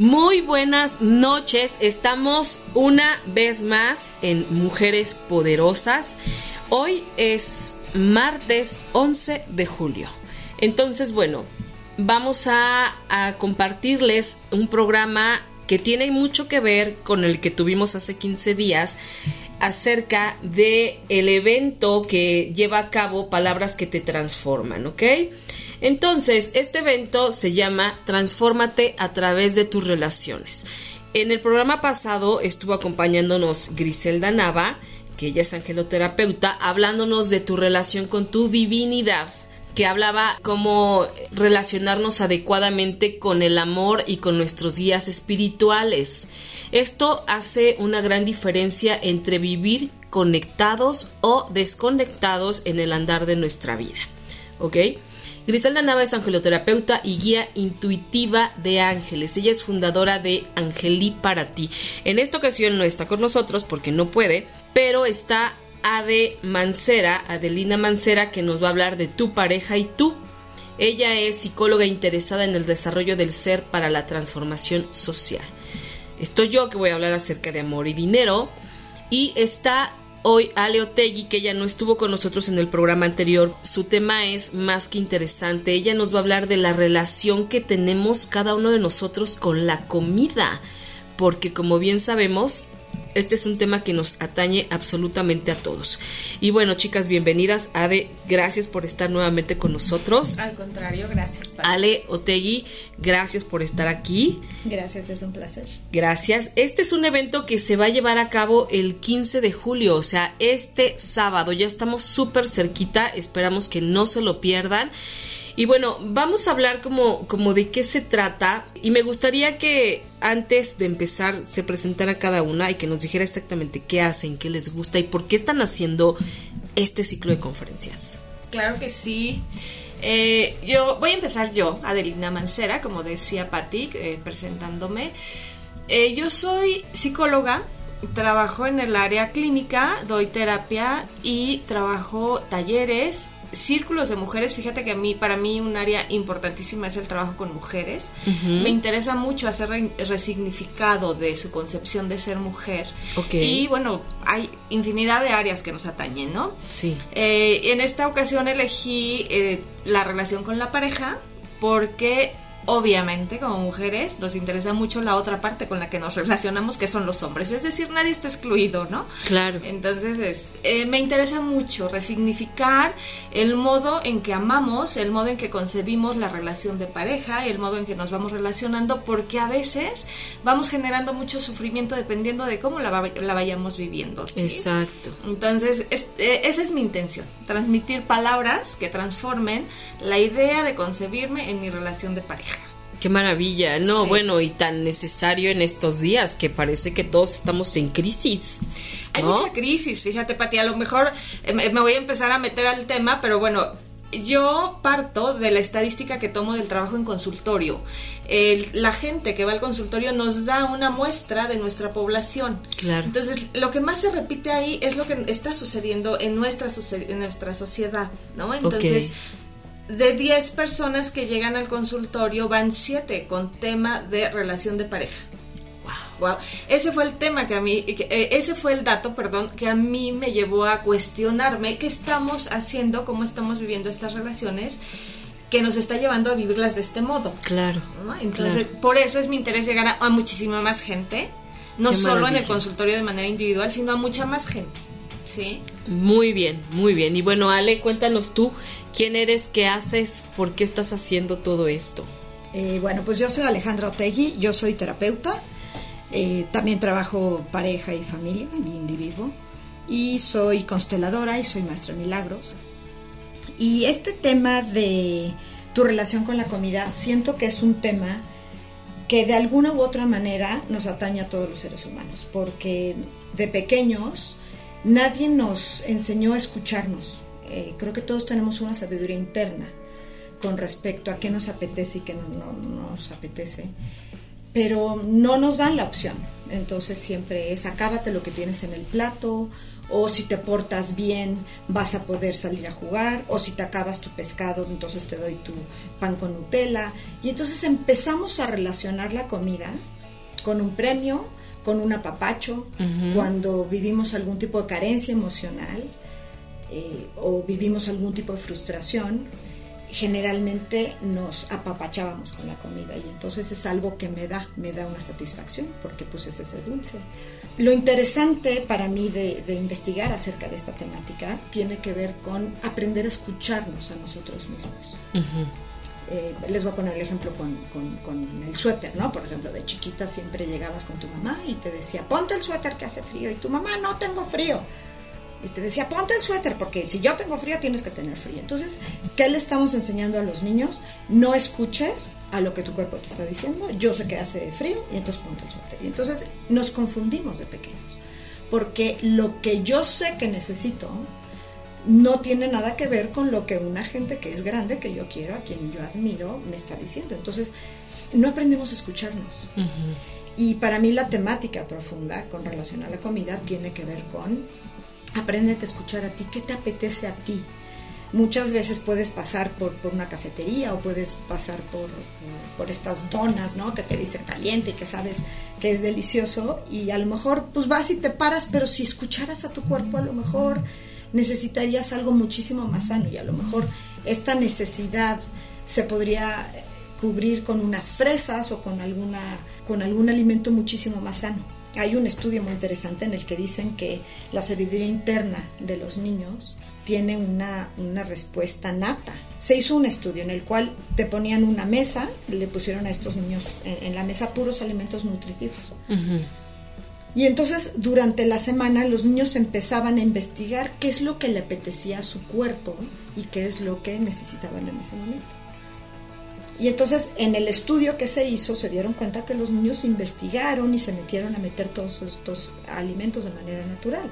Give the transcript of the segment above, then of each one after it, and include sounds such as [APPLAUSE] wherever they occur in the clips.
Muy buenas noches. Estamos una vez más en Mujeres Poderosas. Hoy es martes 11 de julio. Entonces, bueno, vamos a, compartirles un programa que tiene mucho que ver con el que tuvimos hace 15 días acerca de el evento que lleva a cabo Palabras que te transforman, ¿ok? Entonces, este evento se llama Transfórmate a través de tus relaciones. En el programa pasado estuvo acompañándonos Griselda Nava, que ella es angeloterapeuta, hablándonos de tu relación con tu divinidad que hablaba cómo relacionarnos adecuadamente con el amor y con nuestros guías espirituales. Esto hace una gran diferencia entre vivir conectados o desconectados en el andar de nuestra vida. ¿Ok? Griselda Nava es angeloterapeuta y guía intuitiva de ángeles. Ella es fundadora de Angelí para ti. En esta ocasión no está con nosotros porque no puede, pero está Ade Mancera, Adelina Mancera, que nos va a hablar de tu pareja y tú. Ella es psicóloga interesada en el desarrollo del ser para la transformación social. Estoy yo que voy a hablar acerca de amor y dinero. Y está hoy Ale Otegui, que ella no estuvo con nosotros en el programa anterior. Su tema es más que interesante. Ella nos va a hablar de la relación que tenemos cada uno de nosotros con la comida. Porque como bien sabemos, este es un tema que nos atañe absolutamente a todos. Y bueno, chicas, bienvenidas. Ade, gracias por estar nuevamente con nosotros. Al contrario, gracias. Ale Otegui, gracias por estar aquí. Gracias, es un placer. Gracias. Este es un evento que se va a llevar a cabo el 15 de julio, o sea, este sábado. Ya estamos súper cerquita, esperamos que no se lo pierdan. Y bueno, vamos a hablar como, como de qué se trata y me gustaría que antes de empezar se presentara cada una y que nos dijera exactamente qué hacen, qué les gusta y por qué están haciendo este ciclo de conferencias. Claro que sí. Eh, yo voy a empezar yo, Adelina Mancera, como decía Patti, eh, presentándome. Eh, yo soy psicóloga, trabajo en el área clínica, doy terapia y trabajo talleres círculos de mujeres, fíjate que a mí, para mí un área importantísima es el trabajo con mujeres. Me interesa mucho hacer resignificado de su concepción de ser mujer. Y bueno, hay infinidad de áreas que nos atañen, ¿no? Sí. Eh, en esta ocasión elegí eh, la relación con la pareja porque obviamente como mujeres nos interesa mucho la otra parte con la que nos relacionamos que son los hombres. Es decir nadie está excluido no claro. Entonces eh, me interesa mucho resignificar el modo en que amamos el modo en que concebimos la relación de pareja el modo en que nos vamos relacionando porque a veces vamos generando mucho sufrimiento dependiendo de cómo la, vayamos viviendo exacto. Entonces eh, esa es mi intención transmitir palabras que transformen la idea de concebirme en mi relación de pareja Qué maravilla, no, bueno, y tan necesario en estos días que parece que todos estamos en crisis. Hay mucha crisis, fíjate, Pati, a lo mejor eh, me voy a empezar a meter al tema, pero bueno, yo parto de la estadística que tomo del trabajo en consultorio. la gente que va al consultorio nos da una muestra de nuestra población. Claro. Entonces, lo que más se repite ahí es lo que está sucediendo en nuestra, en nuestra sociedad, ¿no? Entonces, de 10 personas que llegan al consultorio, van 7 con tema de relación de pareja. Wow. Ese fue el tema que a mí, eh, ese fue el dato, perdón, que a mí me llevó a cuestionarme qué estamos haciendo, cómo estamos viviendo estas relaciones que nos está llevando a vivirlas de este modo. Claro. Entonces, por eso es mi interés llegar a, muchísima más gente, no solo en el consultorio de manera individual, sino a mucha más gente. ¿Sí? Muy bien, muy bien. Y bueno, Ale, cuéntanos tú, ¿quién eres, qué haces, por qué estás haciendo todo esto? Eh, bueno, pues yo soy Alejandra Otegui, yo soy terapeuta, eh, también trabajo pareja y familia, y individuo, y soy consteladora y soy maestra de milagros. Y este tema de tu relación con la comida, siento que es un tema que de alguna u otra manera nos atañe a todos los seres humanos, porque de pequeños nadie nos enseñó a escucharnos. Eh, creo que todos tenemos una sabiduría interna con respecto a qué nos apetece y qué no, nos apetece, pero no nos dan la opción. Entonces siempre es acábate lo que tienes en el plato, o si te portas bien vas a poder salir a jugar, o si te acabas tu pescado, entonces te doy tu pan con Nutella. Y entonces empezamos a relacionar la comida con un premio, con un apapacho, cuando vivimos algún tipo de carencia emocional eh, o vivimos algún tipo de frustración generalmente nos apapachábamos con la comida y entonces es algo que me da, me da una satisfacción porque pues es ese dulce. Lo interesante para mí de, investigar acerca de esta temática tiene que ver con aprender a escucharnos a nosotros mismos. Eh, les voy a poner el ejemplo con, con, el suéter, ¿no? Por ejemplo, de chiquita siempre llegabas con tu mamá y te decía, ponte el suéter que hace frío y tu mamá, no tengo frío y te decía, ponte el suéter, porque si yo tengo frío, tienes que tener frío. Entonces, ¿qué le estamos enseñando a los niños? No escuches a lo que tu cuerpo te está diciendo. Yo sé que hace frío y entonces ponte el suéter. Y entonces nos confundimos de pequeños, porque lo que yo sé que necesito no tiene nada que ver con lo que una gente que es grande, que yo quiero, a quien yo admiro, me está diciendo. Entonces, no aprendemos a escucharnos. Y para mí la temática profunda con relación a la comida tiene que ver con Apréndete a escuchar a ti, qué te apetece a ti. Muchas veces puedes pasar por, una cafetería o puedes pasar por, por, estas donas, ¿no? Que te dicen caliente y que sabes que es delicioso y a lo mejor pues vas y te paras, pero si escucharas a tu cuerpo a lo mejor necesitarías algo muchísimo más sano y a lo mejor esta necesidad se podría cubrir con unas fresas o con alguna con algún alimento muchísimo más sano. Hay un estudio muy interesante en el que dicen que la sabiduría interna de los niños tiene una, respuesta nata. Se hizo un estudio en el cual te ponían una mesa, le pusieron a estos niños en, la mesa puros alimentos nutritivos. Y entonces durante la semana los niños empezaban a investigar qué es lo que le apetecía a su cuerpo y qué es lo que necesitaban en ese momento. Y entonces en el estudio que se hizo se dieron cuenta que los niños investigaron y se metieron a meter todos estos alimentos de manera natural.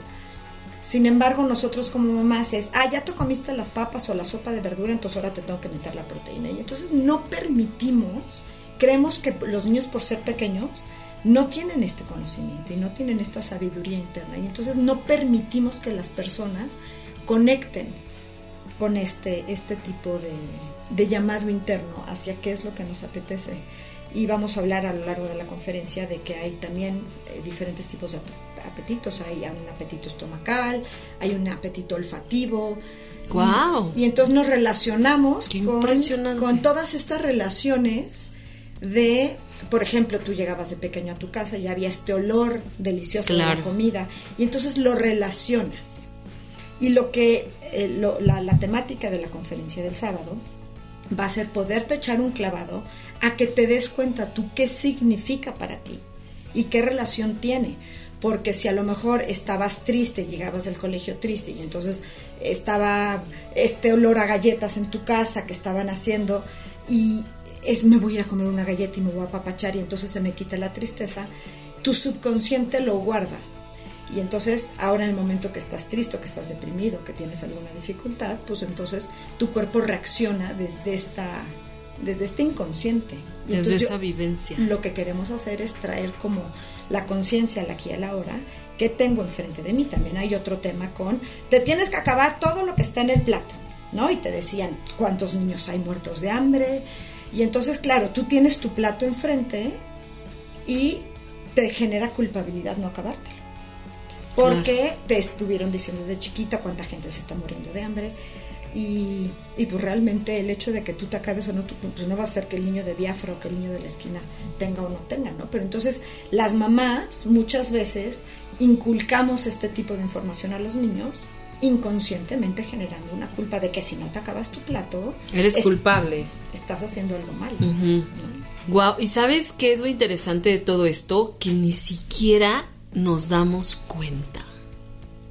Sin embargo, nosotros como mamás es, ah, ya te comiste las papas o la sopa de verdura, entonces ahora te tengo que meter la proteína. Y entonces no permitimos, creemos que los niños por ser pequeños no tienen este conocimiento y no tienen esta sabiduría interna. Y entonces no permitimos que las personas conecten con este, este tipo de, de llamado interno hacia qué es lo que nos apetece. Y vamos a hablar a lo largo de la conferencia de que hay también eh, diferentes tipos de apetitos. Hay un apetito estomacal, hay un apetito olfativo. ¡Wow! Y, entonces nos relacionamos con, con todas estas relaciones de, por ejemplo, tú llegabas de pequeño a tu casa y había este olor delicioso de la comida y entonces lo relacionas. Y lo que, eh, la, la temática de la conferencia del sábado va a ser poderte echar un clavado a que te des cuenta tú qué significa para ti y qué relación tiene. Porque si a lo mejor estabas triste, llegabas del colegio triste y entonces estaba este olor a galletas en tu casa que estaban haciendo y es me voy a ir a comer una galleta y me voy a apapachar y entonces se me quita la tristeza, tu subconsciente lo guarda y entonces, ahora en el momento que estás triste, que estás deprimido, que tienes alguna dificultad, pues entonces tu cuerpo reacciona desde esta desde este inconsciente. Y desde esa vivencia. Lo que queremos hacer es traer como la conciencia la aquí a la hora que tengo enfrente de mí. También hay otro tema con, te tienes que acabar todo lo que está en el plato, ¿no? Y te decían cuántos niños hay muertos de hambre. Y entonces, claro, tú tienes tu plato enfrente y te genera culpabilidad no acabártelo porque te estuvieron diciendo de chiquita cuánta gente se está muriendo de hambre. Y, pues realmente el hecho de que tú te acabes o no, pues no va a ser que el niño de Biafra o que el niño de la esquina tenga o no tenga, ¿no? Pero entonces las mamás muchas veces inculcamos este tipo de información a los niños inconscientemente generando una culpa de que si no te acabas tu plato, eres culpable. Estás haciendo algo mal. Wow, ¿y sabes qué es lo interesante de todo esto? Que ni siquiera nos damos cuenta.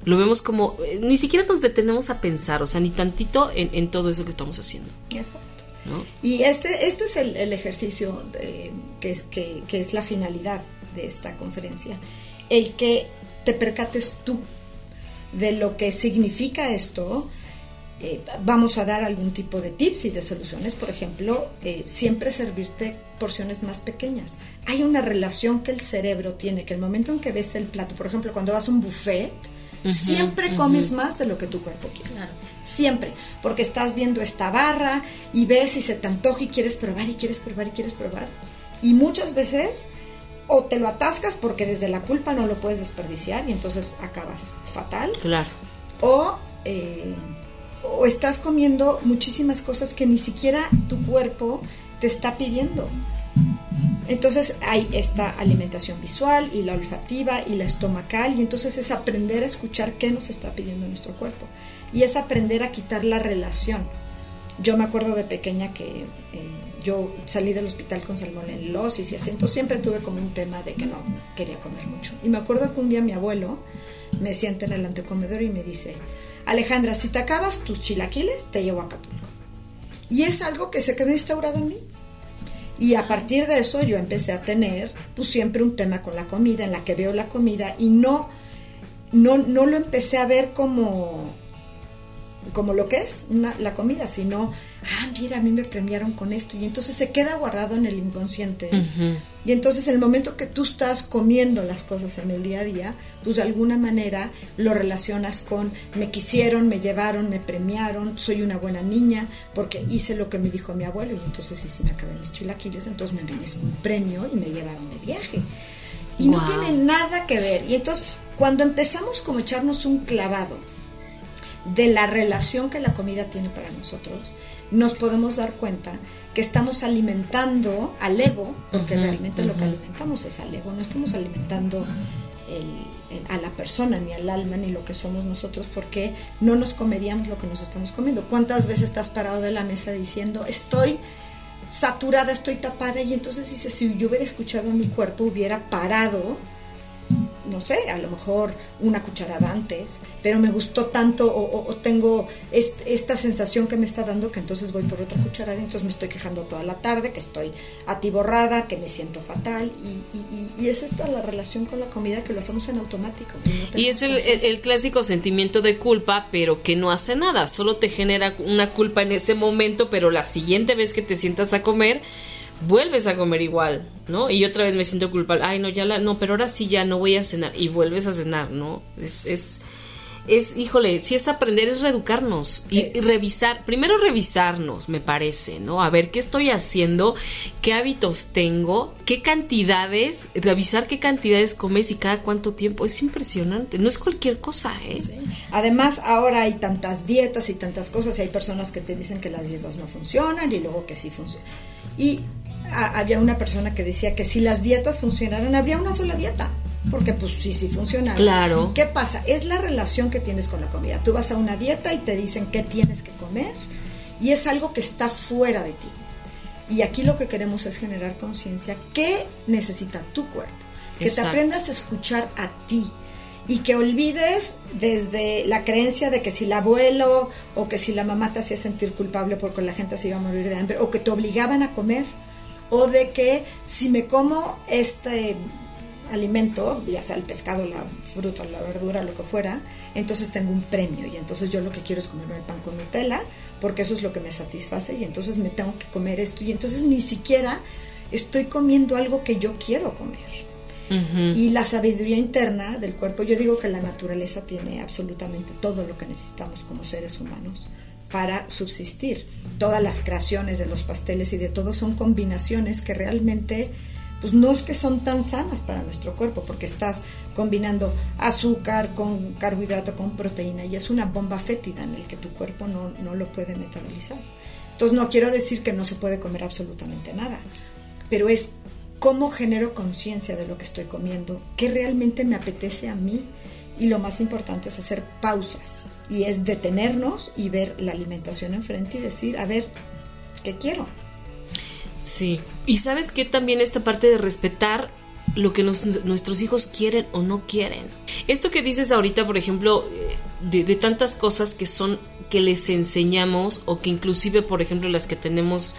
Lo vemos como, eh, ni siquiera nos detenemos a pensar, o sea, ni tantito en, todo eso que estamos haciendo. Exacto. Y este, este es el, ejercicio que, que es la finalidad de esta conferencia. El que te percates tú de lo que significa esto, eh, vamos a dar algún tipo de tips y de soluciones. Por ejemplo, eh, siempre servirte porciones más pequeñas. Hay una relación que el cerebro tiene, que el momento en que ves el plato, por ejemplo, cuando vas a un buffet, siempre comes más de lo que tu cuerpo quiere. Siempre, porque estás viendo esta barra y ves y se te antoja y quieres probar y quieres probar y quieres probar. Y muchas veces o te lo atascas porque desde la culpa no lo puedes desperdiciar y entonces acabas fatal. Claro. O, eh, o estás comiendo muchísimas cosas que ni siquiera tu cuerpo te está pidiendo. Entonces hay esta alimentación visual y la olfativa y la estomacal y entonces es aprender a escuchar qué nos está pidiendo nuestro cuerpo y es aprender a quitar la relación. Yo me acuerdo de pequeña que eh, yo salí del hospital con salmonelosis y así, entonces siempre tuve como un tema de que no quería comer mucho. Y me acuerdo que un día mi abuelo me sienta en el antecomedor y me dice, Alejandra, si te acabas tus chilaquiles, te llevo a Acapulco. Y es algo que se quedó instaurado en mí. Y a partir de eso yo empecé a tener pues siempre un tema con la comida, en la que veo la comida y no, no, no lo empecé a ver como como lo que es la comida, sino, ah, mira, a mí me premiaron con esto, y entonces se queda guardado en el inconsciente. Y entonces el momento que tú estás comiendo las cosas en el día a día, pues de alguna manera lo relacionas con, me quisieron, me llevaron, me premiaron, soy una buena niña, porque hice lo que me dijo mi abuelo, y entonces si me acabé mis chilaquiles, entonces me vienes un premio y me llevaron de viaje. Y no tiene nada que ver. Y entonces, cuando empezamos como echarnos un clavado, de la relación que la comida tiene para nosotros, nos podemos dar cuenta que estamos alimentando al ego, porque realmente lo que alimentamos es al ego, no estamos alimentando a la persona, ni al alma, ni lo que somos nosotros, porque no nos comeríamos lo que nos estamos comiendo. ¿Cuántas veces estás parado de la mesa diciendo, estoy saturada, estoy tapada, y entonces dices, si yo hubiera escuchado a mi cuerpo, hubiera parado no sé, a lo mejor una cucharada antes, pero me gustó tanto o, tengo esta sensación que me está dando que entonces voy por otra cucharada y entonces me estoy quejando toda la tarde, que estoy atiborrada, que me siento fatal y, y, es esta la relación con la comida que lo hacemos en automático. y es el, el, clásico sentimiento de culpa, pero que no hace nada, solo te genera una culpa en ese momento, pero la siguiente vez que te sientas a comer, vuelves a comer igual, ¿no? Y otra vez me siento culpable, ay, no, ya la, no, pero ahora sí ya no voy a cenar y vuelves a cenar, ¿no? Es, es, es híjole, si es aprender, es reeducarnos y, y, revisar, primero revisarnos, me parece, ¿no? A ver qué estoy haciendo, qué hábitos tengo, qué cantidades, revisar qué cantidades comes y cada cuánto tiempo, es impresionante, no es cualquier cosa, ¿eh? Sí. Además, ahora hay tantas dietas y tantas cosas y hay personas que te dicen que las dietas no funcionan y luego que sí funcionan. Y había una persona que decía que si las dietas funcionaran, habría una sola dieta. Porque pues sí, sí funciona. Claro. ¿Qué pasa? Es la relación que tienes con la comida. Tú vas a una dieta y te dicen qué tienes que comer y es algo que está fuera de ti. Y aquí lo que queremos es generar conciencia. ¿Qué necesita tu cuerpo? Que te aprendas a escuchar a ti y que olvides desde la creencia de que si el abuelo o que si la mamá te hacía sentir culpable porque la gente se iba a morir de hambre o que te obligaban a comer o de que si me como este alimento, ya sea el pescado, la fruta, la verdura, lo que fuera, entonces tengo un premio y entonces yo lo que quiero es comerme el pan con Nutella porque eso es lo que me satisface y entonces me tengo que comer esto y entonces ni siquiera estoy comiendo algo que yo quiero comer. Y la sabiduría interna del cuerpo, yo digo que la naturaleza tiene absolutamente todo lo que necesitamos como seres humanos para subsistir. Todas las creaciones de los pasteles y de todo son combinaciones que realmente pues no es que son tan sanas para nuestro cuerpo, porque estás combinando azúcar con carbohidrato, con proteína, y es una bomba fétida en el que tu cuerpo no, no lo puede metabolizar. Entonces no quiero decir que no se puede comer absolutamente nada, pero es cómo genero conciencia de lo que estoy comiendo, qué realmente me apetece a mí y lo más importante es hacer pausas y es detenernos y ver la alimentación enfrente y decir, a ver, ¿qué quiero? Sí, y sabes que también esta parte de respetar lo que nuestros hijos quieren o no quieren. Esto que dices ahorita, por ejemplo, eh, de, tantas cosas que son que les enseñamos o que inclusive, por ejemplo, las que tenemos,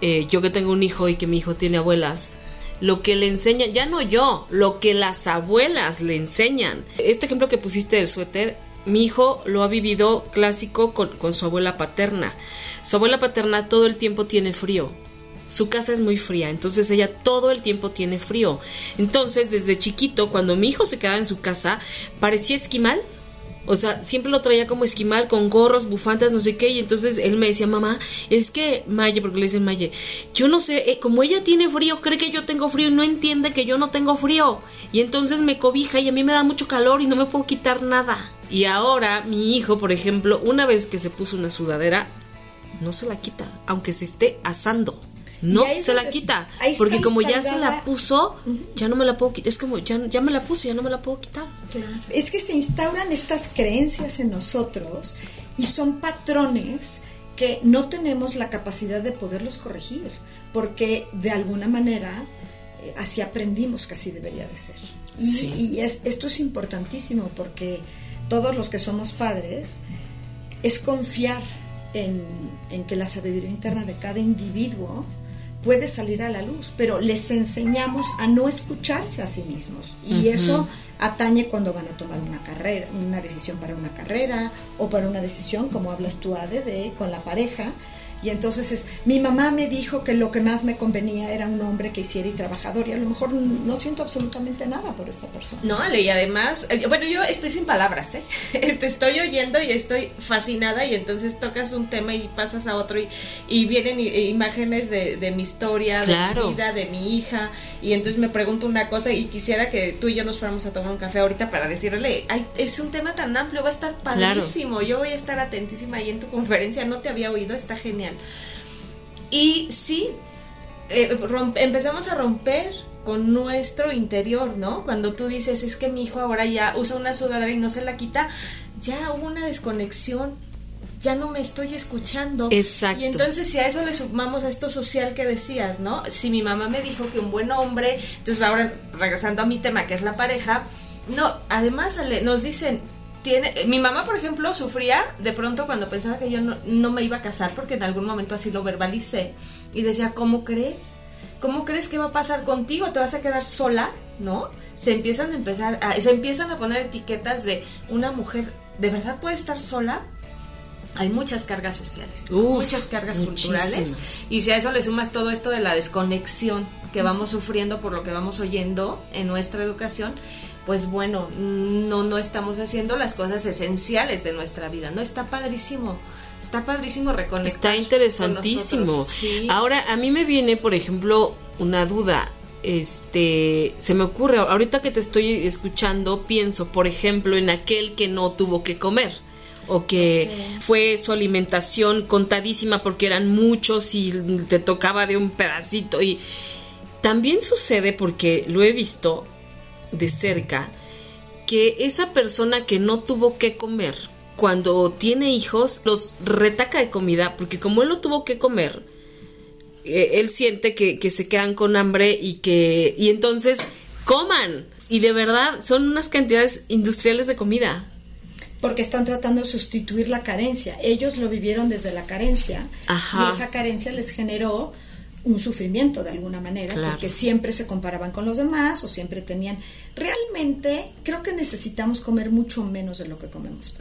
eh, yo que tengo un hijo y que mi hijo tiene abuelas, lo que le enseñan, ya no yo, lo que las abuelas le enseñan. Este ejemplo que pusiste del suéter, mi hijo lo ha vivido clásico con, con su abuela paterna. Su abuela paterna todo el tiempo tiene frío su casa es muy fría, entonces ella todo el tiempo tiene frío. Entonces, desde chiquito, cuando mi hijo se quedaba en su casa, parecía esquimal. O sea, siempre lo traía como esquimal, con gorros, bufandas, no sé qué. Y entonces él me decía, mamá, es que Maye, porque le dicen Maye, yo no sé, eh, como ella tiene frío, cree que yo tengo frío y no entiende que yo no tengo frío. Y entonces me cobija y a mí me da mucho calor y no me puedo quitar nada. Y ahora mi hijo, por ejemplo, una vez que se puso una sudadera, no se la quita, aunque se esté asando no se la quita porque como ya se la puso ya no me la puedo quitar es como ya, ya me la puse ya no me la puedo quitar. Es que se instauran estas creencias en nosotros y son patrones que no tenemos la capacidad de poderlos corregir porque de alguna manera eh, así aprendimos que así debería de ser. Y, es, esto es importantísimo porque todos los que somos padres es confiar en, en, que la sabiduría interna de cada individuo puede salir a la luz, pero les enseñamos a no escucharse a sí mismos. Y eso atañe cuando van a tomar una carrera, una decisión para una carrera o para una decisión, como hablas tú, Ade, de con la pareja, y entonces es, mi mamá me dijo que lo que más me convenía era un hombre que hiciera y trabajador y a lo mejor no siento absolutamente nada por esta persona. No, Ale, y además, eh, bueno, yo estoy sin palabras, ¿eh? [LAUGHS] Te estoy oyendo y estoy fascinada y entonces tocas un tema y pasas a otro y, y vienen imágenes de, de, mi historia, de mi vida, de mi hija y entonces me pregunto una cosa y quisiera que tú y yo nos fuéramos a tomar un café ahorita para decirle, Ay, es un tema tan amplio, va a estar padrísimo, yo voy a estar atentísima ahí en tu conferencia, no te había oído, está genial. Y sí, eh, empezamos a romper con nuestro interior, ¿no? Cuando tú dices, es que mi hijo ahora ya usa una sudadera y no se la quita, ya hubo una desconexión, ya no me estoy escuchando. Exacto. Y entonces si a eso le sumamos a esto social que decías, ¿no? Si mi mamá me dijo que un buen hombre, entonces ahora regresando a mi tema que es la pareja, no, además nos dicen, mi mamá, por ejemplo, sufría de pronto cuando pensaba que yo no, me iba a casar, porque en algún momento así lo verbalicé, y decía, ¿cómo crees? ¿Cómo crees que va a pasar contigo? ¿Te vas a quedar sola? ¿No? Se empiezan a empezar, a, se empiezan a poner etiquetas de una mujer, ¿de verdad puede estar sola? hay muchas cargas sociales, muchas cargas culturales. Y si a eso le sumas todo esto de la desconexión que vamos sufriendo por lo que vamos oyendo en nuestra educación, pues bueno, no, no estamos haciendo las cosas esenciales de nuestra vida. No, está padrísimo. Está padrísimo reconectar. Está interesantísimo. Ahora, a mí me viene, por ejemplo, una duda. Este, se me ocurre, ahorita que te estoy escuchando, pienso, por ejemplo, en aquel que no tuvo que comer o que fue su alimentación contadísima porque eran muchos y te tocaba de un pedacito y también sucede porque lo he visto de cerca que esa persona que no tuvo que comer cuando tiene hijos los retaca de comida porque como él lo tuvo que comer eh, él siente que, que, se quedan con hambre y que y entonces coman. Y de verdad son unas cantidades industriales de comida. Porque están tratando de sustituir la carencia. Ellos lo vivieron desde la carencia y esa carencia les generó un sufrimiento de alguna manera, porque siempre se comparaban con los demás o siempre tenían... Realmente creo que necesitamos comer mucho menos de lo que comemos.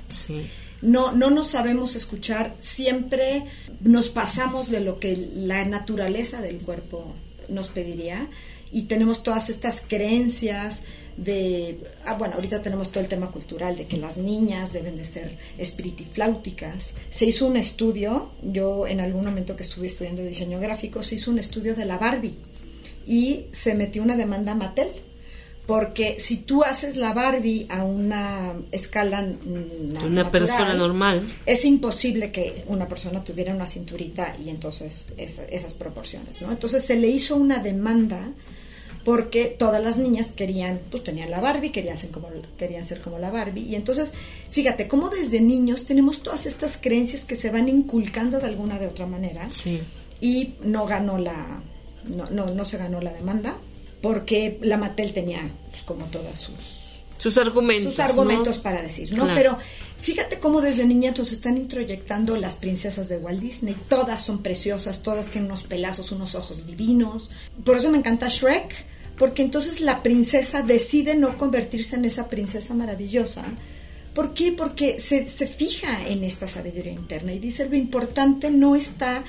No, no nos sabemos escuchar, siempre nos pasamos de lo que la naturaleza del cuerpo nos pediría y tenemos todas estas creencias de, ah, bueno, ahorita tenemos todo el tema cultural de que las niñas deben de ser espiritifláuticas. Se hizo un estudio, yo en algún momento que estuve estudiando diseño gráfico, se hizo un estudio de la Barbie y se metió una demanda a Mattel. Porque si tú haces la Barbie a una escala de una persona normal, es imposible que una persona tuviera una cinturita y entonces esas proporciones, ¿no? Entonces se le hizo una demanda porque todas las niñas querían, pues tenían la Barbie, querían ser como, querían ser como la Barbie. Y entonces, fíjate, cómo desde niños tenemos todas estas creencias que se van inculcando de alguna de otra manera. Sí. Y no ganó la, no, no, no se ganó la demanda, porque la Mattel tenía, pues como todas sus sus argumentos. Sus argumentos para decir, ¿no? Pero fíjate cómo desde niña entonces están introyectando las princesas de Walt Disney. Todas son preciosas, todas tienen unos pelazos, unos ojos divinos. Por eso me encanta Shrek, porque entonces la princesa decide no convertirse en esa princesa maravillosa. ¿Por qué? Porque se, se fija en esta sabiduría interna y dice lo importante no está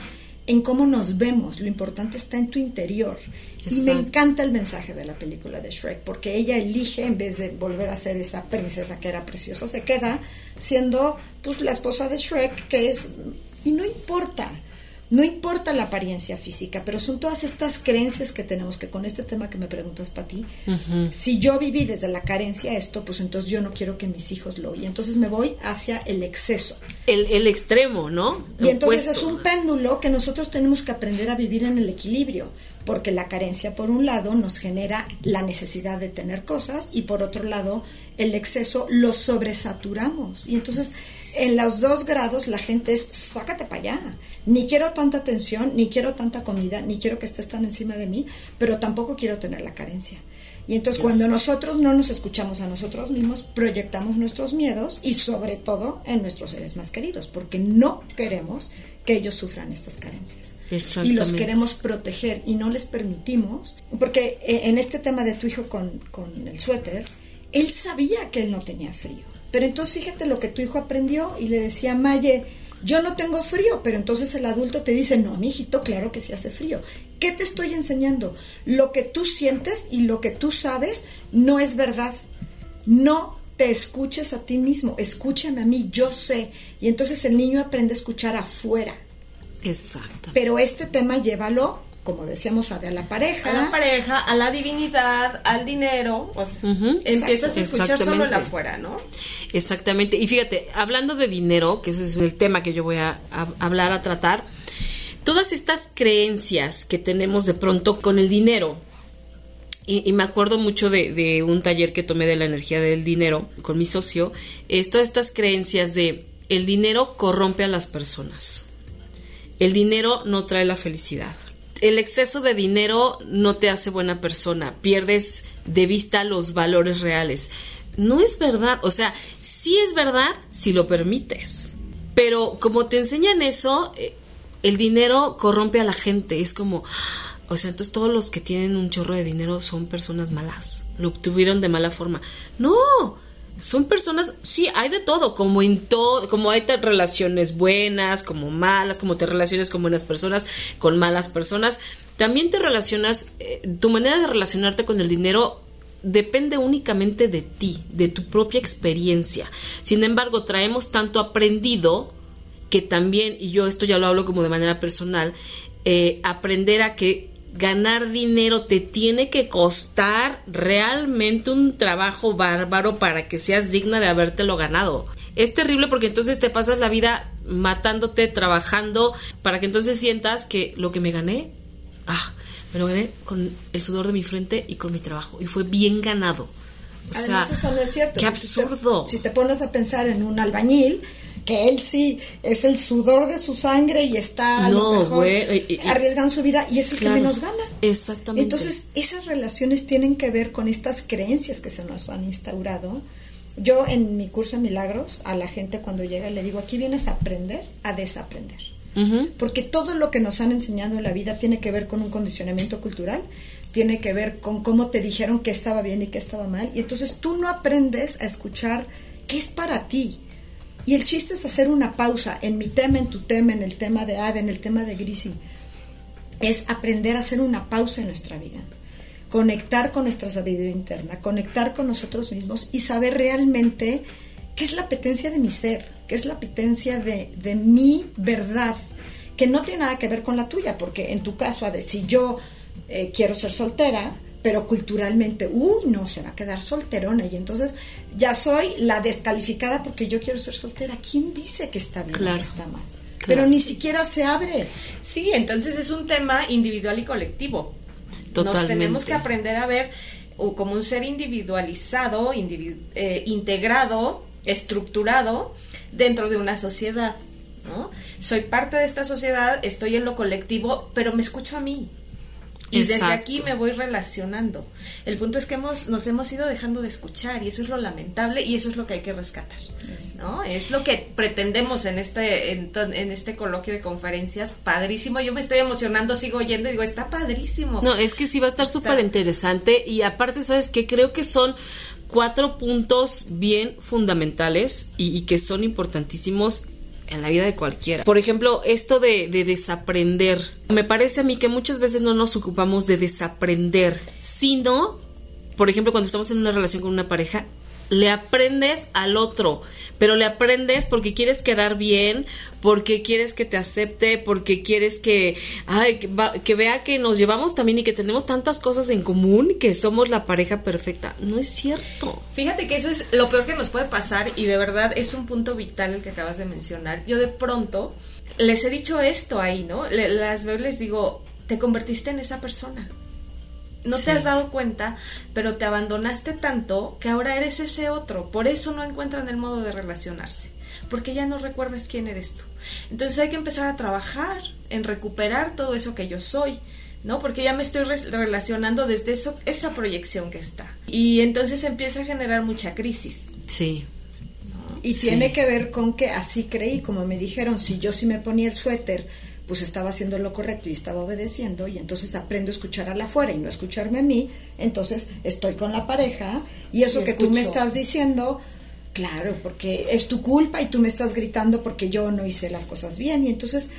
en cómo nos vemos, lo importante está en tu interior. Y me encanta el mensaje de la película de Shrek, porque ella elige, en vez de volver a ser esa princesa que era preciosa, se queda siendo pues la esposa de Shrek, que es... Y no importa, no importa la apariencia física, pero son todas estas creencias que tenemos que con este tema que me preguntas para ti, si yo viví desde la carencia esto, pues entonces yo no quiero que mis hijos lo y entonces me voy hacia el exceso. El, extremo, ¿no? Y entonces es un péndulo que nosotros tenemos que aprender a vivir en el equilibrio, porque la carencia por un lado nos genera la necesidad de tener cosas y por otro lado el exceso lo sobresaturamos. Y entonces en los dos grados la gente es, sácate para allá. Ni quiero tanta atención, ni quiero tanta comida, ni quiero que estés tan encima de mí, pero tampoco quiero tener la carencia. Y entonces cuando nosotros no nos escuchamos a nosotros mismos, proyectamos nuestros miedos y sobre todo en nuestros seres más queridos, porque no queremos que ellos sufran estas carencias. Y los queremos proteger y no les permitimos, porque eh, en este tema de tu hijo con, con el suéter, él sabía que él no tenía frío pero entonces fíjate lo que tu hijo aprendió y le decía, Maye, yo no tengo frío, pero entonces el adulto te dice, no, mijito, claro que sí hace frío. ¿Qué te estoy enseñando? Lo que tú sientes y lo que tú sabes no es verdad. No te escuches a ti mismo, escúchame a mí, yo sé. Y entonces el niño aprende a escuchar afuera. Exacto. Pero este tema llévalo como decíamos, a, la pareja. A la pareja, a la divinidad, al dinero. O sea, empiezas a escuchar solo el afuera, ¿no? Exactamente. Y fíjate, hablando de dinero, que ese es el tema que yo voy a, hablar, a tratar, todas estas creencias que tenemos de pronto con el dinero, y, me acuerdo mucho de, un taller que tomé de la energía del dinero con mi socio, es todas estas creencias de el dinero corrompe a las personas. El dinero no trae la felicidad el exceso de dinero no te hace buena persona, pierdes de vista los valores reales. No es verdad, o sea, sí es verdad si lo permites, pero como te enseñan eso, eh, el dinero corrompe a la gente, es como, o sea, entonces todos los que tienen un chorro de dinero son personas malas, lo obtuvieron de mala forma. No, son personas, sí, hay de todo, como en todo, como hay relaciones buenas, como malas, como te relacionas con buenas personas, con malas personas. También te relacionas, eh, tu manera de relacionarte con el dinero depende únicamente de ti, de tu propia experiencia. Sin embargo, traemos tanto aprendido que también, y yo esto ya lo hablo como de manera personal, eh, aprender a que ganar dinero te tiene que costar realmente un trabajo bárbaro para que seas digna de habértelo ganado. Es terrible porque entonces te pasas la vida matándote, trabajando, para que entonces sientas que lo que me gané, ah, me lo gané con el sudor de mi frente y con mi trabajo. Y fue bien ganado. Además, eso no es cierto. Qué absurdo. si te pones a pensar en un albañil, que él sí es el sudor de su sangre y está a lo mejor arriesgando su vida y es el que menos gana. Exactamente. Entonces, esas relaciones tienen que ver con estas creencias que se nos han instaurado. Yo en mi curso de milagros a la gente cuando llega le digo, aquí vienes a aprender, a desaprender. Porque todo lo que nos han enseñado en la vida tiene que ver con un condicionamiento cultural, tiene que ver con cómo te dijeron que estaba bien y que estaba mal. Y entonces tú no aprendes a escuchar qué es para ti y el chiste es hacer una pausa en mi tema, en tu tema, en el tema de Ada, en el tema de Grisi. Es aprender a hacer una pausa en nuestra vida. Conectar con nuestra sabiduría interna, conectar con nosotros mismos y saber realmente qué es la apetencia de mi ser, qué es la apetencia de, mi verdad, que no tiene nada que ver con la tuya, porque en tu caso, Ade, si yo eh, quiero ser soltera, pero culturalmente, uy, no, se va a quedar solterona y entonces ya soy la descalificada porque yo quiero ser soltera. ¿Quién dice que está bien o que está mal? Pero ni siquiera se abre. Sí, entonces es un tema individual y colectivo. Nos tenemos que aprender a ver como un ser individualizado, eh, integrado, estructurado dentro de una sociedad. ¿no? Soy parte de esta sociedad, estoy en lo colectivo, pero me escucho a mí. Y desde aquí me voy relacionando. El punto es que hemos, nos hemos ido dejando de escuchar y eso es lo lamentable y eso es lo que hay que rescatar. ¿no? Es lo que pretendemos en este, en, este coloquio de conferencias. Padrísimo. Yo me estoy emocionando, sigo oyendo y digo, está padrísimo. No, es que sí va a estar súper interesante y aparte, ¿sabes qué? Creo que son cuatro puntos bien fundamentales y que son importantísimos en la vida de cualquiera. Por ejemplo, esto de, desaprender. Me parece a mí que muchas veces no nos ocupamos de desaprender, sino, por ejemplo, cuando estamos en una relación con una pareja, le aprendes al otro, pero le aprendes porque quieres quedar bien, porque quieres que te acepte, porque quieres que, ay, que, vea que nos llevamos también y que tenemos tantas cosas en común que somos la pareja perfecta. No es cierto. Fíjate que eso es lo peor que nos puede pasar y de verdad es un punto vital el que acabas de mencionar. Yo de pronto les he dicho esto ahí, ¿no? las veo les digo, te convertiste en esa persona no te has dado cuenta, pero te abandonaste tanto que ahora eres ese otro. Por eso no encuentran el modo de relacionarse, porque ya no recuerdas quién eres tú. Entonces hay que empezar a trabajar en recuperar todo eso que yo soy. ¿no? Porque ya me estoy relacionando desde eso, esa proyección que está. Y entonces empieza a generar mucha crisis. Sí. Y tiene que ver con que así creí, como me dijeron, si yo sí me ponía el suéter, pues estaba haciendo lo correcto y estaba obedeciendo y entonces aprendo a escuchar a la afuera y no a escucharme a mí, entonces estoy con la pareja y eso que tú me estás diciendo, claro, porque es tu culpa y tú me estás gritando porque yo no hice las cosas bien y entonces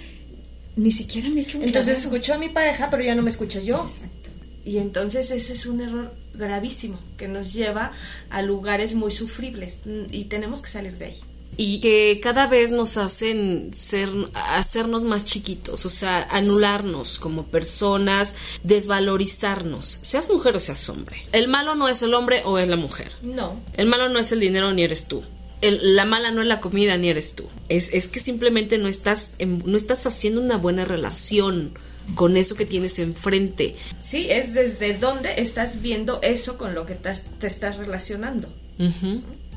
ni siquiera me he hecho un Entonces escucho a mi pareja, pero ya no me escucho yo. Exacto. Y entonces ese es un error gravísimo que nos lleva a lugares muy sufribles y tenemos que salir de ahí y que cada vez nos hacen ser, hacernos más chiquitos, o sea, anularnos como personas, desvalorizarnos, seas mujer o seas hombre. El malo no es el hombre o es la mujer. No. El malo no es el dinero ni eres tú. la mala no es la comida ni eres tú. Es, es que simplemente no estás, no estás haciendo una buena relación con eso que tienes enfrente. Sí, es desde dónde estás viendo eso con lo que te, estás relacionando.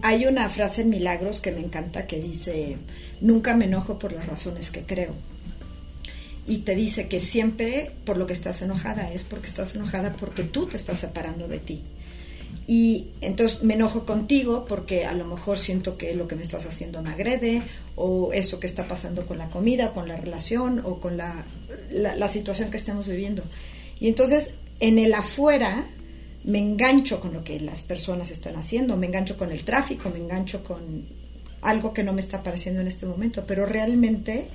Hay una frase en Milagros que me encanta que dice, nunca me enojo por las razones que creo. Y te dice que siempre por lo que estás enojada es porque estás enojada porque tú te estás separando de ti. Y entonces me enojo contigo porque a lo mejor siento que lo que me estás haciendo me agrede, o eso que está pasando con la comida, con la relación, o con la, la, la situación que estamos viviendo. Y entonces en el afuera me engancho con lo que las personas están haciendo, me engancho con el tráfico, me engancho con algo que no me está apareciendo en este momento, pero realmente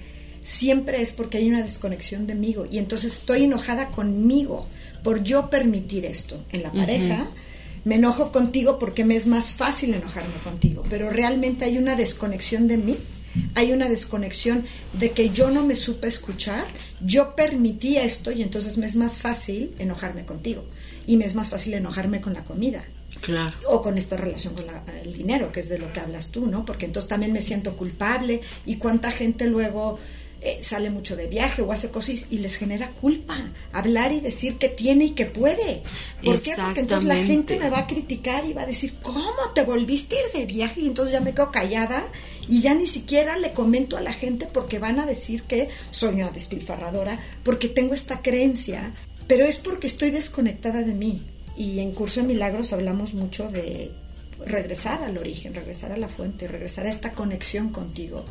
siempre es porque hay una desconexión de mí y entonces estoy enojada conmigo por yo permitir esto en la pareja. Me enojo contigo porque me es más fácil enojarme contigo, pero realmente hay una desconexión de mí hay una desconexión de que yo no me supe escuchar, yo permití esto y entonces me es más fácil enojarme contigo y me es más fácil enojarme con la comida. Claro. O con esta relación con el dinero, que es de lo que hablas tú, ¿no? Porque entonces también me siento culpable y cuánta gente luego eh, sale mucho de viaje o hace cosas y les genera culpa hablar y decir que tiene y que puede. ¿Por qué? Porque entonces la gente me va a criticar y va a decir, ¿cómo te volviste a ir de viaje? Y entonces ya me quedo callada y ya ni siquiera le comento a la gente porque van a decir que soy una despilfarradora, porque tengo esta creencia pero es porque estoy desconectada de mí. Y en Curso de Milagros hablamos mucho de regresar al origen, regresar a la fuente, regresar a esta conexión contigo.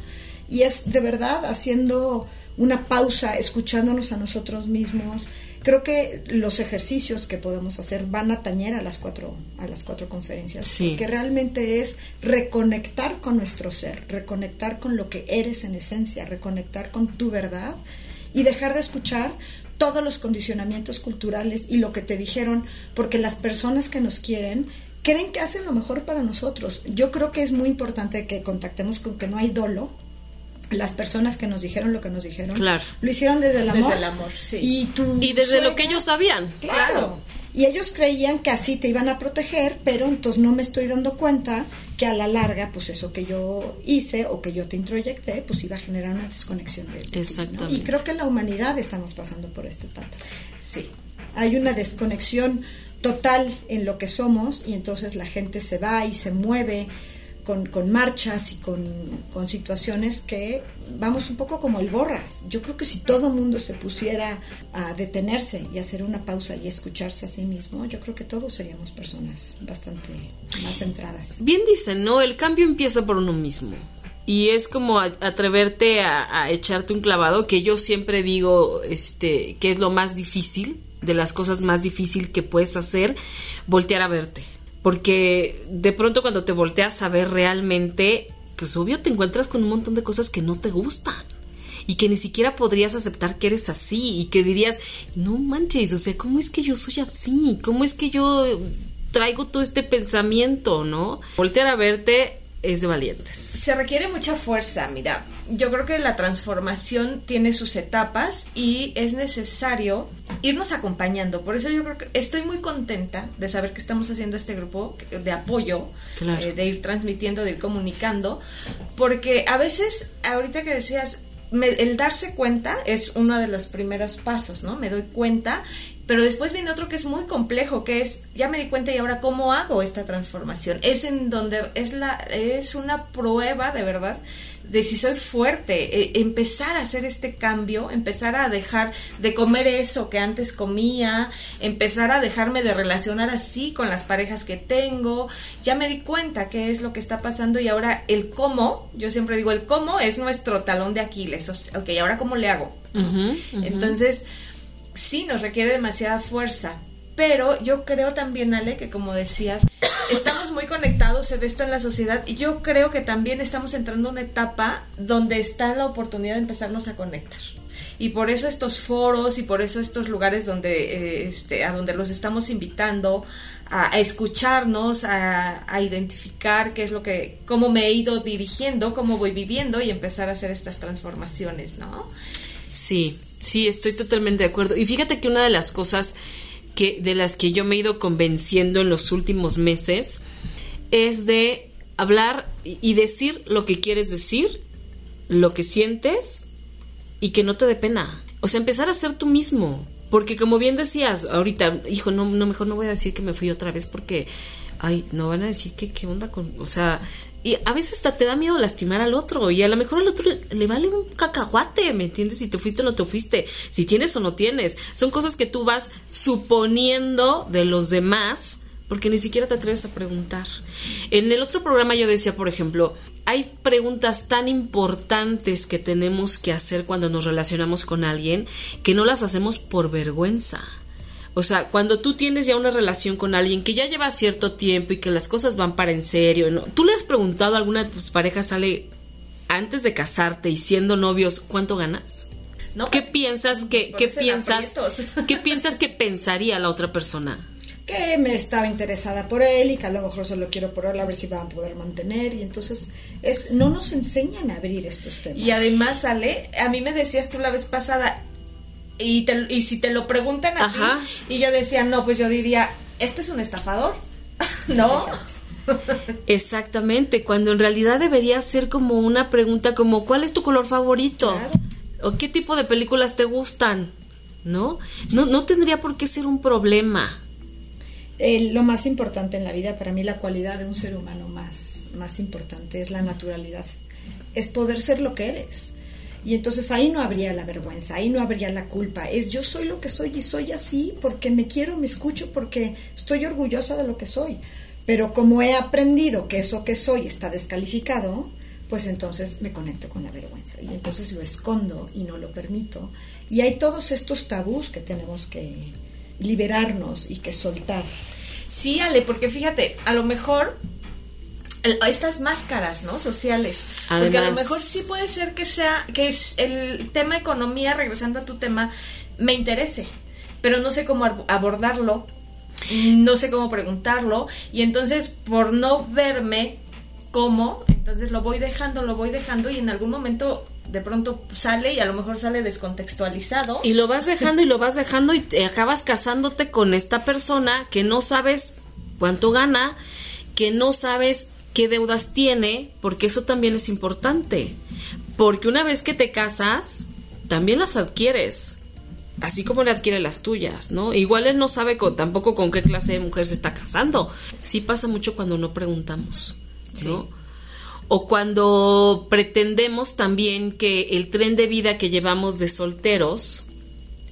Y es de verdad haciendo una pausa, escuchándonos a nosotros mismos. Creo que los ejercicios que podemos hacer van a tañer a las cuatro, a las cuatro conferencias, que realmente es reconectar con nuestro ser, reconectar con lo que eres en esencia, reconectar con tu verdad y dejar de escuchar todos los condicionamientos culturales y lo que te dijeron, porque las personas que nos quieren creen que hacen lo mejor para nosotros. Yo creo que es muy importante que contactemos con que no hay dolo. Las personas que nos dijeron lo que nos dijeron, lo hicieron desde el amor. Desde el amor, sí. Y, y desde lo que ellos sabían. claro. Y ellos creían que así te iban a proteger, pero entonces no me estoy dando cuenta que a la larga, pues eso que yo hice o que yo te introyecté, pues iba a generar una desconexión de Exactamente. Y creo que la humanidad estamos pasando por esta etapa. Sí. Hay una desconexión total en lo que somos y entonces la gente se va y se mueve con, con marchas y con, con, situaciones que vamos un poco como el borras. Yo creo que si todo mundo se pusiera a detenerse y hacer una pausa y escucharse a sí mismo, yo creo que todos seríamos personas bastante más centradas. Bien dicen, ¿no? El cambio empieza por uno mismo. Y es como atreverte a, a echarte un clavado, que yo siempre digo este, que es lo más difícil, de las cosas más difíciles que puedes hacer, voltear a verte porque de pronto cuando te volteas a ver realmente, pues obvio te encuentras con un montón de cosas que no te gustan y que ni siquiera podrías aceptar que eres así y que dirías, no manches, o sea, ¿cómo es que yo soy así? ¿Cómo es que yo traigo todo este pensamiento, no? Voltear a verte es de valientes. Se requiere mucha fuerza, mira. Yo creo que la transformación tiene sus etapas y es necesario irnos acompañando. Por eso yo creo que estoy muy contenta de saber que estamos haciendo este grupo de apoyo, eh, de ir transmitiendo, de ir comunicando, porque a veces, ahorita que decías, el darse cuenta es uno de los primeros pasos, ¿no? Me doy cuenta pero después viene otro que es muy complejo, que es, ya me di cuenta y ahora cómo hago esta transformación. Es en donde es, la, es una prueba de verdad de si soy fuerte, e, empezar a hacer este cambio, empezar a dejar de comer eso que antes comía, empezar a dejarme de relacionar así con las parejas que tengo. Ya me di cuenta qué es lo que está pasando y ahora el cómo, yo siempre digo el cómo es nuestro talón de Aquiles. Ok, ahora cómo le hago. Entonces, sí nos requiere demasiada fuerza. Pero yo creo también, Ale, que como decías, [COUGHS] estamos muy conectados, se ve esto en la sociedad, y yo creo que también estamos entrando en una etapa donde está la oportunidad de empezarnos a conectar. Y por eso estos foros y por eso estos lugares donde, eh, este, a donde los estamos invitando a, escucharnos, a, a, identificar qué es lo que, cómo me he ido dirigiendo, cómo voy viviendo y empezar a hacer estas transformaciones, ¿no? Sí, Sí, estoy totalmente de acuerdo. Y fíjate que una de las cosas que, de las que yo me he ido convenciendo en los últimos meses es de hablar y decir lo que quieres decir, lo que sientes y que no te dé pena. O sea, empezar a ser tú mismo. Porque como bien decías ahorita, hijo, no, no, mejor no voy a decir que me fui otra vez porque, ay, no van a decir que qué onda con, o sea, y a veces hasta te da miedo lastimar al otro y a lo mejor al otro le vale un cacahuate, ¿me entiendes? Si te fuiste o no te fuiste, si tienes o no tienes. Son cosas que tú vas suponiendo de los demás porque ni siquiera te atreves a preguntar. En el otro programa yo decía, por ejemplo, hay preguntas tan importantes que tenemos que hacer cuando nos relacionamos con alguien que no las hacemos por vergüenza. O sea, cuando tú tienes ya una relación con alguien que ya lleva cierto tiempo y que las cosas van para en serio, ¿no? ¿Tú le has preguntado a alguna de tus parejas, sale antes de casarte y siendo novios, cuánto ganas? No, ¿Qué piensas que qué piensas [LAUGHS] qué piensas que pensaría la otra persona? Que me estaba interesada por él y que a lo mejor solo quiero por él a ver si van a poder mantener y entonces es no nos enseñan a abrir estos temas. Y además, Ale, a mí me decías tú la vez pasada, y, y si te lo preguntan a ti, y yo decía, no, pues yo diría, este es un estafador, [LAUGHS] ¿no? Exactamente, cuando en realidad debería ser como una pregunta como, ¿cuál es tu color favorito? ¿O qué tipo de películas te gustan? ¿No? No, no tendría por qué ser un problema. lo más importante en la vida, para mí la cualidad de un ser humano más, más importante es la naturalidad, es poder ser lo que eres y entonces ahí no habría la vergüenza, ahí no habría la culpa. Es yo soy lo que soy y soy así porque me quiero, me escucho, porque estoy orgullosa de lo que soy. Pero como he aprendido que eso que soy está descalificado, pues entonces me conecto con la vergüenza y entonces lo escondo y no lo permito. Y hay todos estos tabús que tenemos que liberarnos y que soltar. Sí, Ale, porque fíjate, a lo mejor estas máscaras, ¿no? Sociales. Porque a lo mejor sí puede ser que sea, que es el tema economía, regresando a tu tema, me interese, pero no sé cómo abordarlo, no sé cómo preguntarlo, y entonces por no verme cómo, entonces lo voy dejando, lo voy dejando, y en algún momento de pronto sale y a lo mejor sale descontextualizado. Y lo vas dejando y lo vas dejando y te acabas casándote con esta persona que no sabes cuánto gana, que no sabes qué deudas tiene, porque eso también es importante. Porque una vez que te casas, también las adquieres. así como él adquiere las tuyas, ¿no? Igual él no sabe con, tampoco con qué clase de mujer se está casando. Sí pasa mucho cuando no preguntamos, ¿no? O cuando pretendemos también que el tren de vida que llevamos de solteros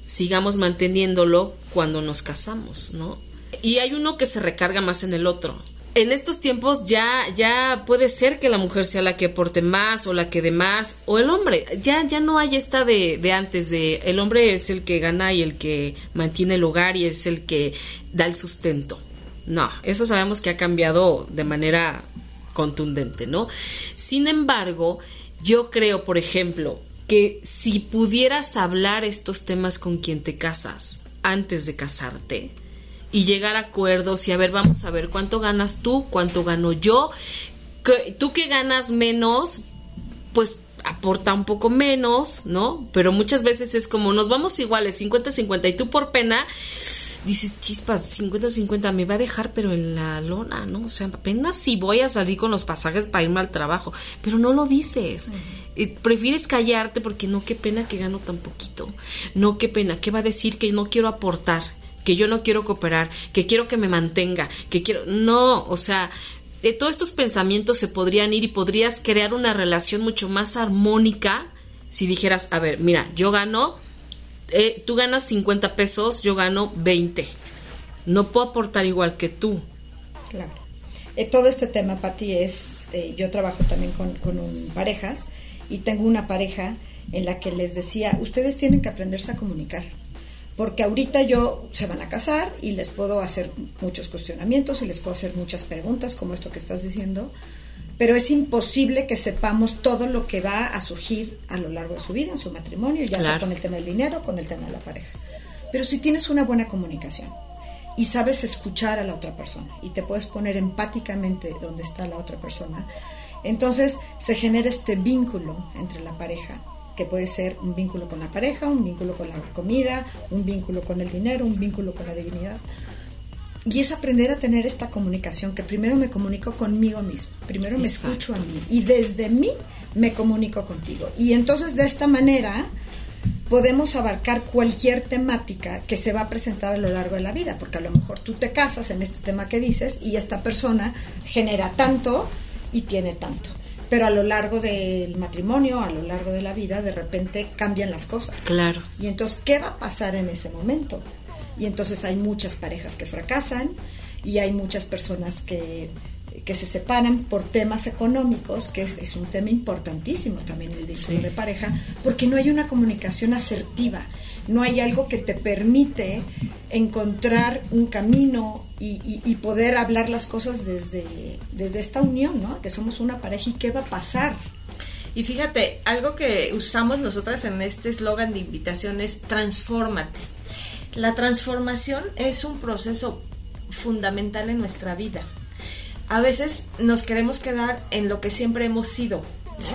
sigamos manteniéndolo cuando nos casamos, ¿no? Y hay uno que se recarga más en el otro en estos tiempos ya, ya puede ser que la mujer sea la que aporte más o la que dé más o el hombre. Ya, ya no hay esta de, de antes de el hombre es el que gana y el que mantiene el hogar y es el que da el sustento. No, eso sabemos que ha cambiado de manera contundente, ¿no? Sin embargo, yo creo, por ejemplo, que si pudieras hablar estos temas con quien te casas antes de casarte, y llegar a acuerdos y a ver, vamos a ver cuánto ganas tú, cuánto gano yo. tú que ganas menos, pues aporta un poco menos, ¿no? Pero muchas veces es como nos vamos iguales, 50-50 y tú por pena dices, chispas, 50-50 me va a dejar, pero en la lona, ¿no? O sea, apenas si voy a salir con los pasajes para irme al trabajo, pero no lo dices. prefieres callarte porque no, qué pena que gano tan poquito. No, qué pena, ¿qué va a decir que no quiero aportar? Que yo no quiero cooperar, que quiero que me mantenga, que quiero... No, o sea, de todos estos pensamientos se podrían ir y podrías crear una relación mucho más armónica si dijeras, a ver, mira, yo gano, eh, tú ganas 50 pesos, yo gano 20. No puedo aportar igual que tú. Claro. Eh, todo este tema, Patti, es, eh, yo trabajo también con, con parejas y tengo una pareja en la que les decía, ustedes tienen que aprenderse a comunicar porque ahorita yo se van a casar y les puedo hacer muchos cuestionamientos y les puedo hacer muchas preguntas como esto que estás diciendo, pero es imposible que sepamos todo lo que va a surgir a lo largo de su vida, en su matrimonio, ya sea con el tema del dinero, con el tema de la pareja. Pero si tienes una buena comunicación y sabes escuchar a la otra persona y te puedes poner empáticamente donde está la otra persona, entonces se genera este vínculo entre la pareja que puede ser un vínculo con la pareja, un vínculo con la comida, un vínculo con el dinero, un vínculo con la divinidad. Y es aprender a tener esta comunicación, que primero me comunico conmigo mismo, primero me escucho a mí y desde mí me comunico contigo. Y entonces de esta manera podemos abarcar cualquier temática que se va a presentar a lo largo de la vida, porque a lo mejor tú te casas en este tema que dices y esta persona genera tanto y tiene tanto pero a lo largo del matrimonio, a lo largo de la vida, de repente cambian las cosas. Claro. Y entonces, ¿qué va a pasar en ese momento? Y entonces hay muchas parejas que fracasan y hay muchas personas que, que se separan por temas económicos, que es, es un tema importantísimo también el vínculo de pareja, porque no hay una comunicación asertiva, no hay algo que te permite encontrar un camino y, poder hablar las cosas desde, desde esta unión, ¿no? Que somos una pareja y qué va a pasar. Y fíjate, algo que usamos nosotras en este eslogan de invitación es transfórmate. La transformación es un proceso fundamental en nuestra vida. A veces nos queremos quedar en lo que siempre hemos sido,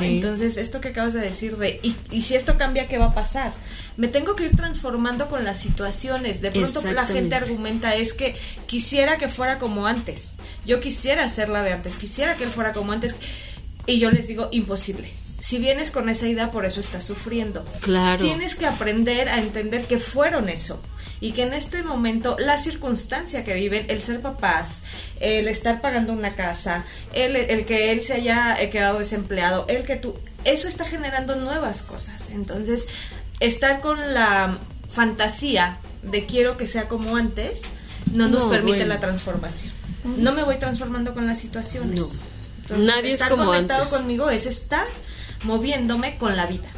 entonces, esto que acabas de decir de, y, si esto cambia, ¿qué va a pasar? Me tengo que ir transformando con las situaciones. De pronto la gente argumenta es que quisiera que fuera como antes. Yo quisiera hacerla de antes, quisiera que él fuera como antes. Y yo les digo, imposible. Si vienes con esa idea, por eso estás sufriendo. Claro. Tienes que aprender a entender que fueron eso y que en este momento la circunstancia que viven, el ser papás, el estar pagando una casa, el, el que él se haya eh, quedado desempleado, el que tú, eso está generando nuevas cosas. Entonces, estar con la fantasía de quiero que sea como antes, no nos permite la transformación. No me voy transformando con las situaciones. Nadie es como conectado conmigo es estar moviéndome con la vida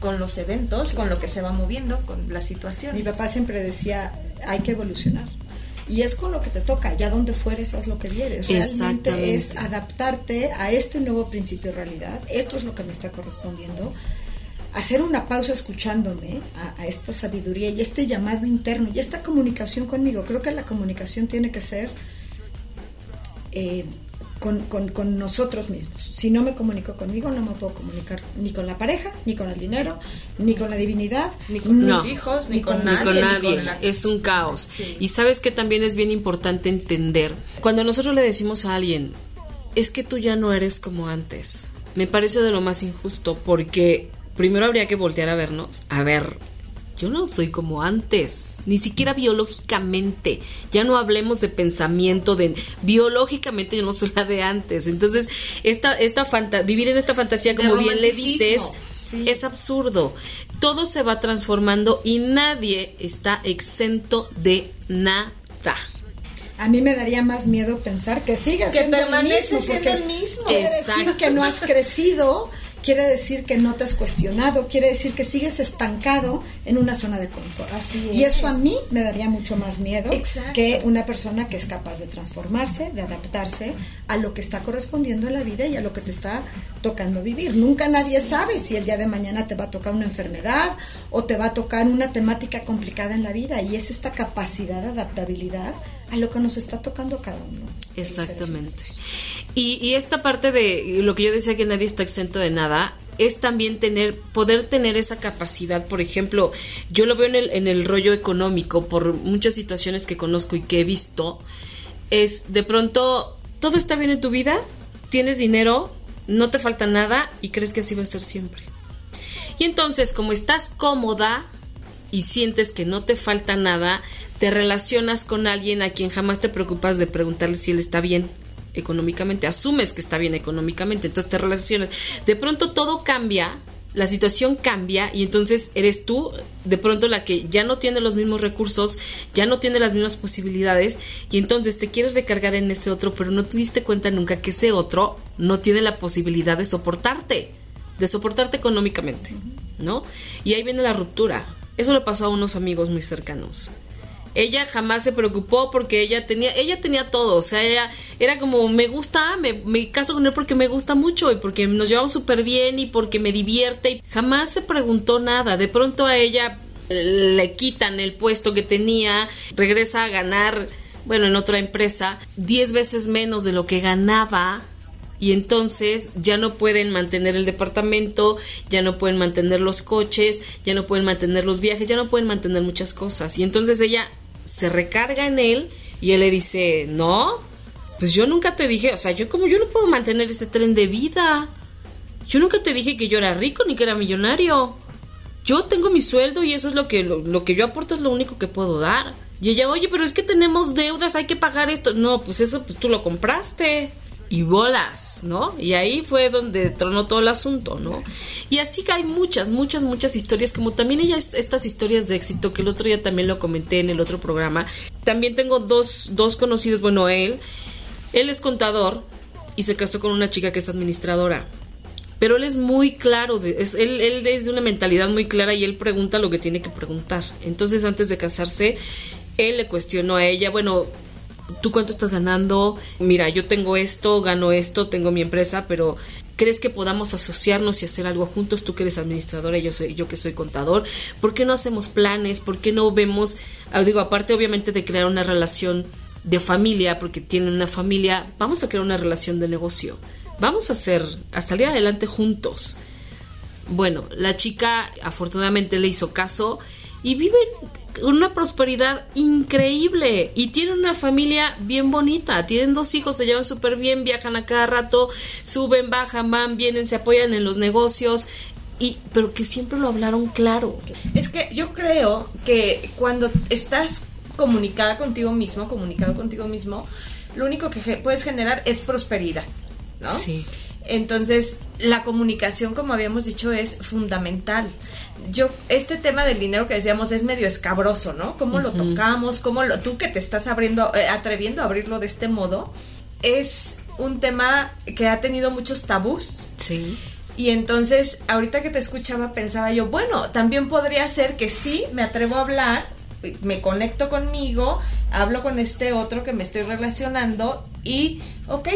con los eventos, con lo que se va moviendo, con las situaciones. Mi papá siempre decía, hay que evolucionar. Y es con lo que te toca, ya donde fueres, haz lo que vieres. Realmente es adaptarte a este nuevo principio de realidad. Esto es lo que me está correspondiendo. Hacer una pausa escuchándome a, esta sabiduría y este llamado interno y esta comunicación conmigo. Creo que la comunicación tiene que ser eh, con, con, nosotros mismos. Si no me comunico conmigo, no me puedo comunicar ni con la pareja, ni con el dinero, ni con la divinidad, ni con mis hijos, ni, con, nadie. Es un caos. Y sabes que también es bien importante entender, cuando nosotros le decimos a alguien, es que tú ya no eres como antes, me parece de lo más injusto porque primero habría que voltear a vernos, a ver yo no soy como antes, ni siquiera biológicamente. Ya no hablemos de pensamiento, de biológicamente yo no soy la de antes. Entonces, esta, esta vivir en esta fantasía, como bien le dices, es absurdo. Todo se va transformando y nadie está exento de nada. A mí me daría más miedo pensar que sigas que siendo el mismo, el mismo. quiere decir que no has crecido quiere decir que no te has cuestionado, quiere decir que sigues estancado en una zona de confort. Así y eso a mí me daría mucho más miedo que una persona que es capaz de transformarse, de adaptarse a lo que está correspondiendo en la vida y a lo que te está tocando vivir. Nunca nadie sabe si el día de mañana te va a tocar una enfermedad o te va a tocar una temática complicada en la vida y es esta capacidad de adaptabilidad a lo que nos está tocando cada uno. Exactamente. Y, esta parte de lo que yo decía que nadie está exento de nada, es también tener, poder tener esa capacidad. Por ejemplo, yo lo veo en el, en el rollo económico, por muchas situaciones que conozco y que he visto, es de pronto, todo está bien en tu vida, tienes dinero, no te falta nada y crees que así va a ser siempre. Y entonces, como estás cómoda y sientes que no te falta nada, te relacionas con alguien a quien jamás te preocupas de preguntarle si él está bien económicamente, asumes que está bien económicamente, entonces te relacionas. De pronto todo cambia, la situación cambia y entonces eres tú de pronto la que ya no tiene los mismos recursos, ya no tiene las mismas posibilidades y entonces te quieres recargar en ese otro, pero no te diste cuenta nunca que ese otro no tiene la posibilidad de soportarte, de soportarte económicamente, ¿no? Y ahí viene la ruptura. Eso le pasó a unos amigos muy cercanos. Ella jamás se preocupó porque ella tenía, ella tenía todo, o sea, ella era como, me gusta, me, caso con él porque me gusta mucho y porque nos llevamos súper bien y porque me divierte y jamás se preguntó nada, de pronto a ella le quitan el puesto que tenía, regresa a ganar, bueno, en otra empresa, 10 veces menos de lo que ganaba y entonces ya no pueden mantener el departamento, ya no pueden mantener los coches, ya no pueden mantener los viajes, ya no pueden mantener muchas cosas. Y entonces ella se recarga en él y él le dice, no, pues yo nunca te dije, o sea, yo como yo no puedo mantener ese tren de vida. Yo nunca te dije que yo era rico ni que era millonario. Yo tengo mi sueldo y eso es lo que, lo que yo aporto es lo único que puedo dar. Y ella, oye, pero es que tenemos deudas, hay que pagar esto. No, pues eso pues tú lo compraste y bolas, ¿no? Y ahí fue donde tronó todo el asunto, ¿no? Y así que hay muchas, muchas, muchas historias, como también ellas, estas historias de éxito, que el otro día también lo comenté en el otro programa. También tengo dos, dos conocidos, bueno, él, él es contador y se casó con una chica que es administradora. Pero él es muy claro, es, él, él es de una mentalidad muy clara y él pregunta lo que tiene que preguntar. Entonces, antes de casarse, él le cuestionó a ella, bueno, ¿tú cuánto estás ganando? Mira, yo tengo esto, gano esto, tengo mi empresa, pero ¿crees que podamos asociarnos y hacer algo juntos? Tú que eres administradora y yo, soy, yo que soy contador. ¿Por qué no hacemos planes? ¿Por qué no vemos, ah, digo, aparte obviamente de crear una relación de familia, porque tienen una familia, vamos a crear una relación de negocio. Vamos a hacer, a salir adelante juntos. Bueno, la chica afortunadamente le hizo caso y vive una prosperidad increíble y tiene una familia bien bonita. Tienen dos hijos, se llevan súper bien, viajan a cada rato, suben, bajan, van, vienen, se apoyan en los negocios. Y, pero que siempre lo hablaron claro. Es que yo creo que cuando estás comunicada contigo mismo, comunicado contigo mismo, lo único que puedes generar es prosperidad, ¿no? Sí. Entonces, la comunicación, como habíamos dicho, es fundamental. Yo, este tema del dinero que decíamos es medio escabroso, ¿no? ¿Cómo lo tocamos? ¿Cómo lo, tú que te estás abriendo, eh, atreviendo a abrirlo de este modo? Es un tema que ha tenido muchos tabús. Sí. Y entonces, ahorita que te escuchaba, pensaba yo, bueno, también podría ser que sí, me atrevo a hablar, me conecto conmigo, hablo con este otro que me estoy relacionando y, ok,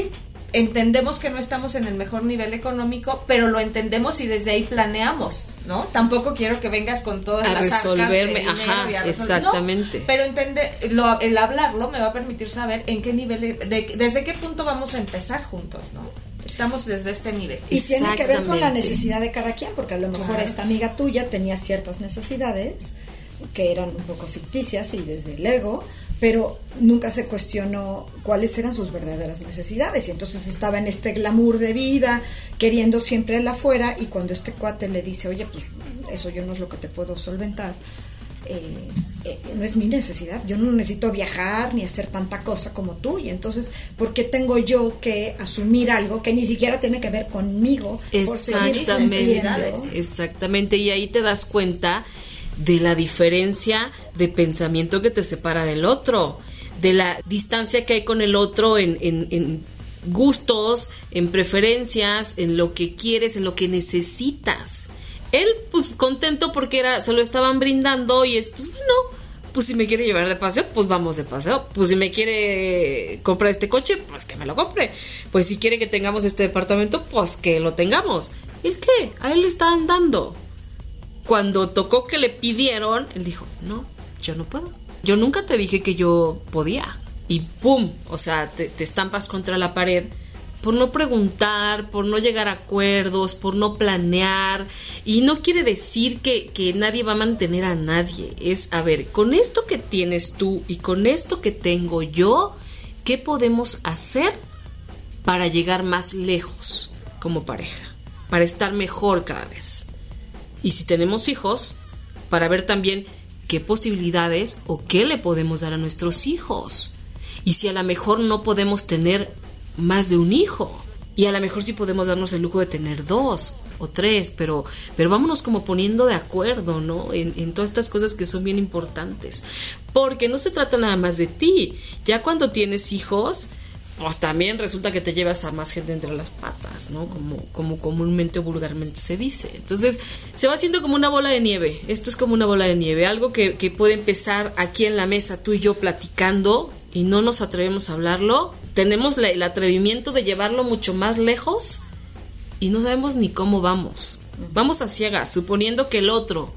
entendemos que no estamos en el mejor nivel económico, pero lo entendemos y desde ahí planeamos, ¿no? Tampoco quiero que vengas con todas a las resolverme, ajá, exactamente. pero entender, el hablarlo me va a permitir saber en qué nivel, de, desde qué punto vamos a empezar juntos, ¿no? Estamos desde este nivel. Y tiene que ver con la necesidad de cada quien, porque a lo mejor esta amiga tuya tenía ciertas necesidades que eran un poco ficticias y desde el ego, pero nunca se cuestionó cuáles eran sus verdaderas necesidades y entonces estaba en este glamour de vida, queriendo siempre el afuera y cuando este cuate le dice, oye, pues eso yo no es lo que te puedo solventar, eh, eh, no es mi necesidad. Yo no necesito viajar ni hacer tanta cosa como tú. Y entonces, ¿por qué tengo yo que asumir algo que ni siquiera tiene que ver conmigo? Exactamente. exactamente. Y ahí te das cuenta de la diferencia de pensamiento que te separa del otro, de la distancia que hay con el otro en, en, en gustos, en preferencias, en lo que quieres, en lo que necesitas él, pues contento porque era, se lo estaban brindando y es, pues bueno, pues si me quiere llevar de paseo, pues vamos de paseo. Pues si me quiere comprar este coche, pues que me lo compre. Pues si quiere que tengamos este departamento, pues que lo tengamos. ¿El qué? A él le estaban dando. Cuando tocó que le pidieron, él dijo, no, yo no puedo. Yo nunca te dije que yo podía. Y ¡pum! O sea, te, te estampas contra la pared por no preguntar, por no llegar a acuerdos, por no planear. Y no quiere decir que, que, nadie va a mantener a nadie. Es, a ver, con esto que tienes tú y con esto que tengo yo, ¿qué podemos hacer para llegar más lejos como pareja? Para estar mejor cada vez. Y si tenemos hijos, para ver también qué posibilidades o qué le podemos dar a nuestros hijos. Y si a lo mejor no podemos tener más de un hijo. Y a lo mejor sí podemos darnos el lujo de tener dos o tres, pero, pero vámonos como poniendo de acuerdo, ¿no? En, en, todas estas cosas que son bien importantes. Porque no se trata nada más de ti. Ya cuando tienes hijos, pues también resulta que te llevas a más gente entre las patas, ¿no? Como, como comúnmente o vulgarmente se dice. Entonces, se va haciendo como una bola de nieve. Esto es como una bola de nieve. Algo que, que puede empezar aquí en la mesa, tú y yo platicando, y no nos atrevemos a hablarlo, tenemos el atrevimiento de llevarlo mucho más lejos y no sabemos ni cómo vamos. Vamos a ciegas, suponiendo que el otro,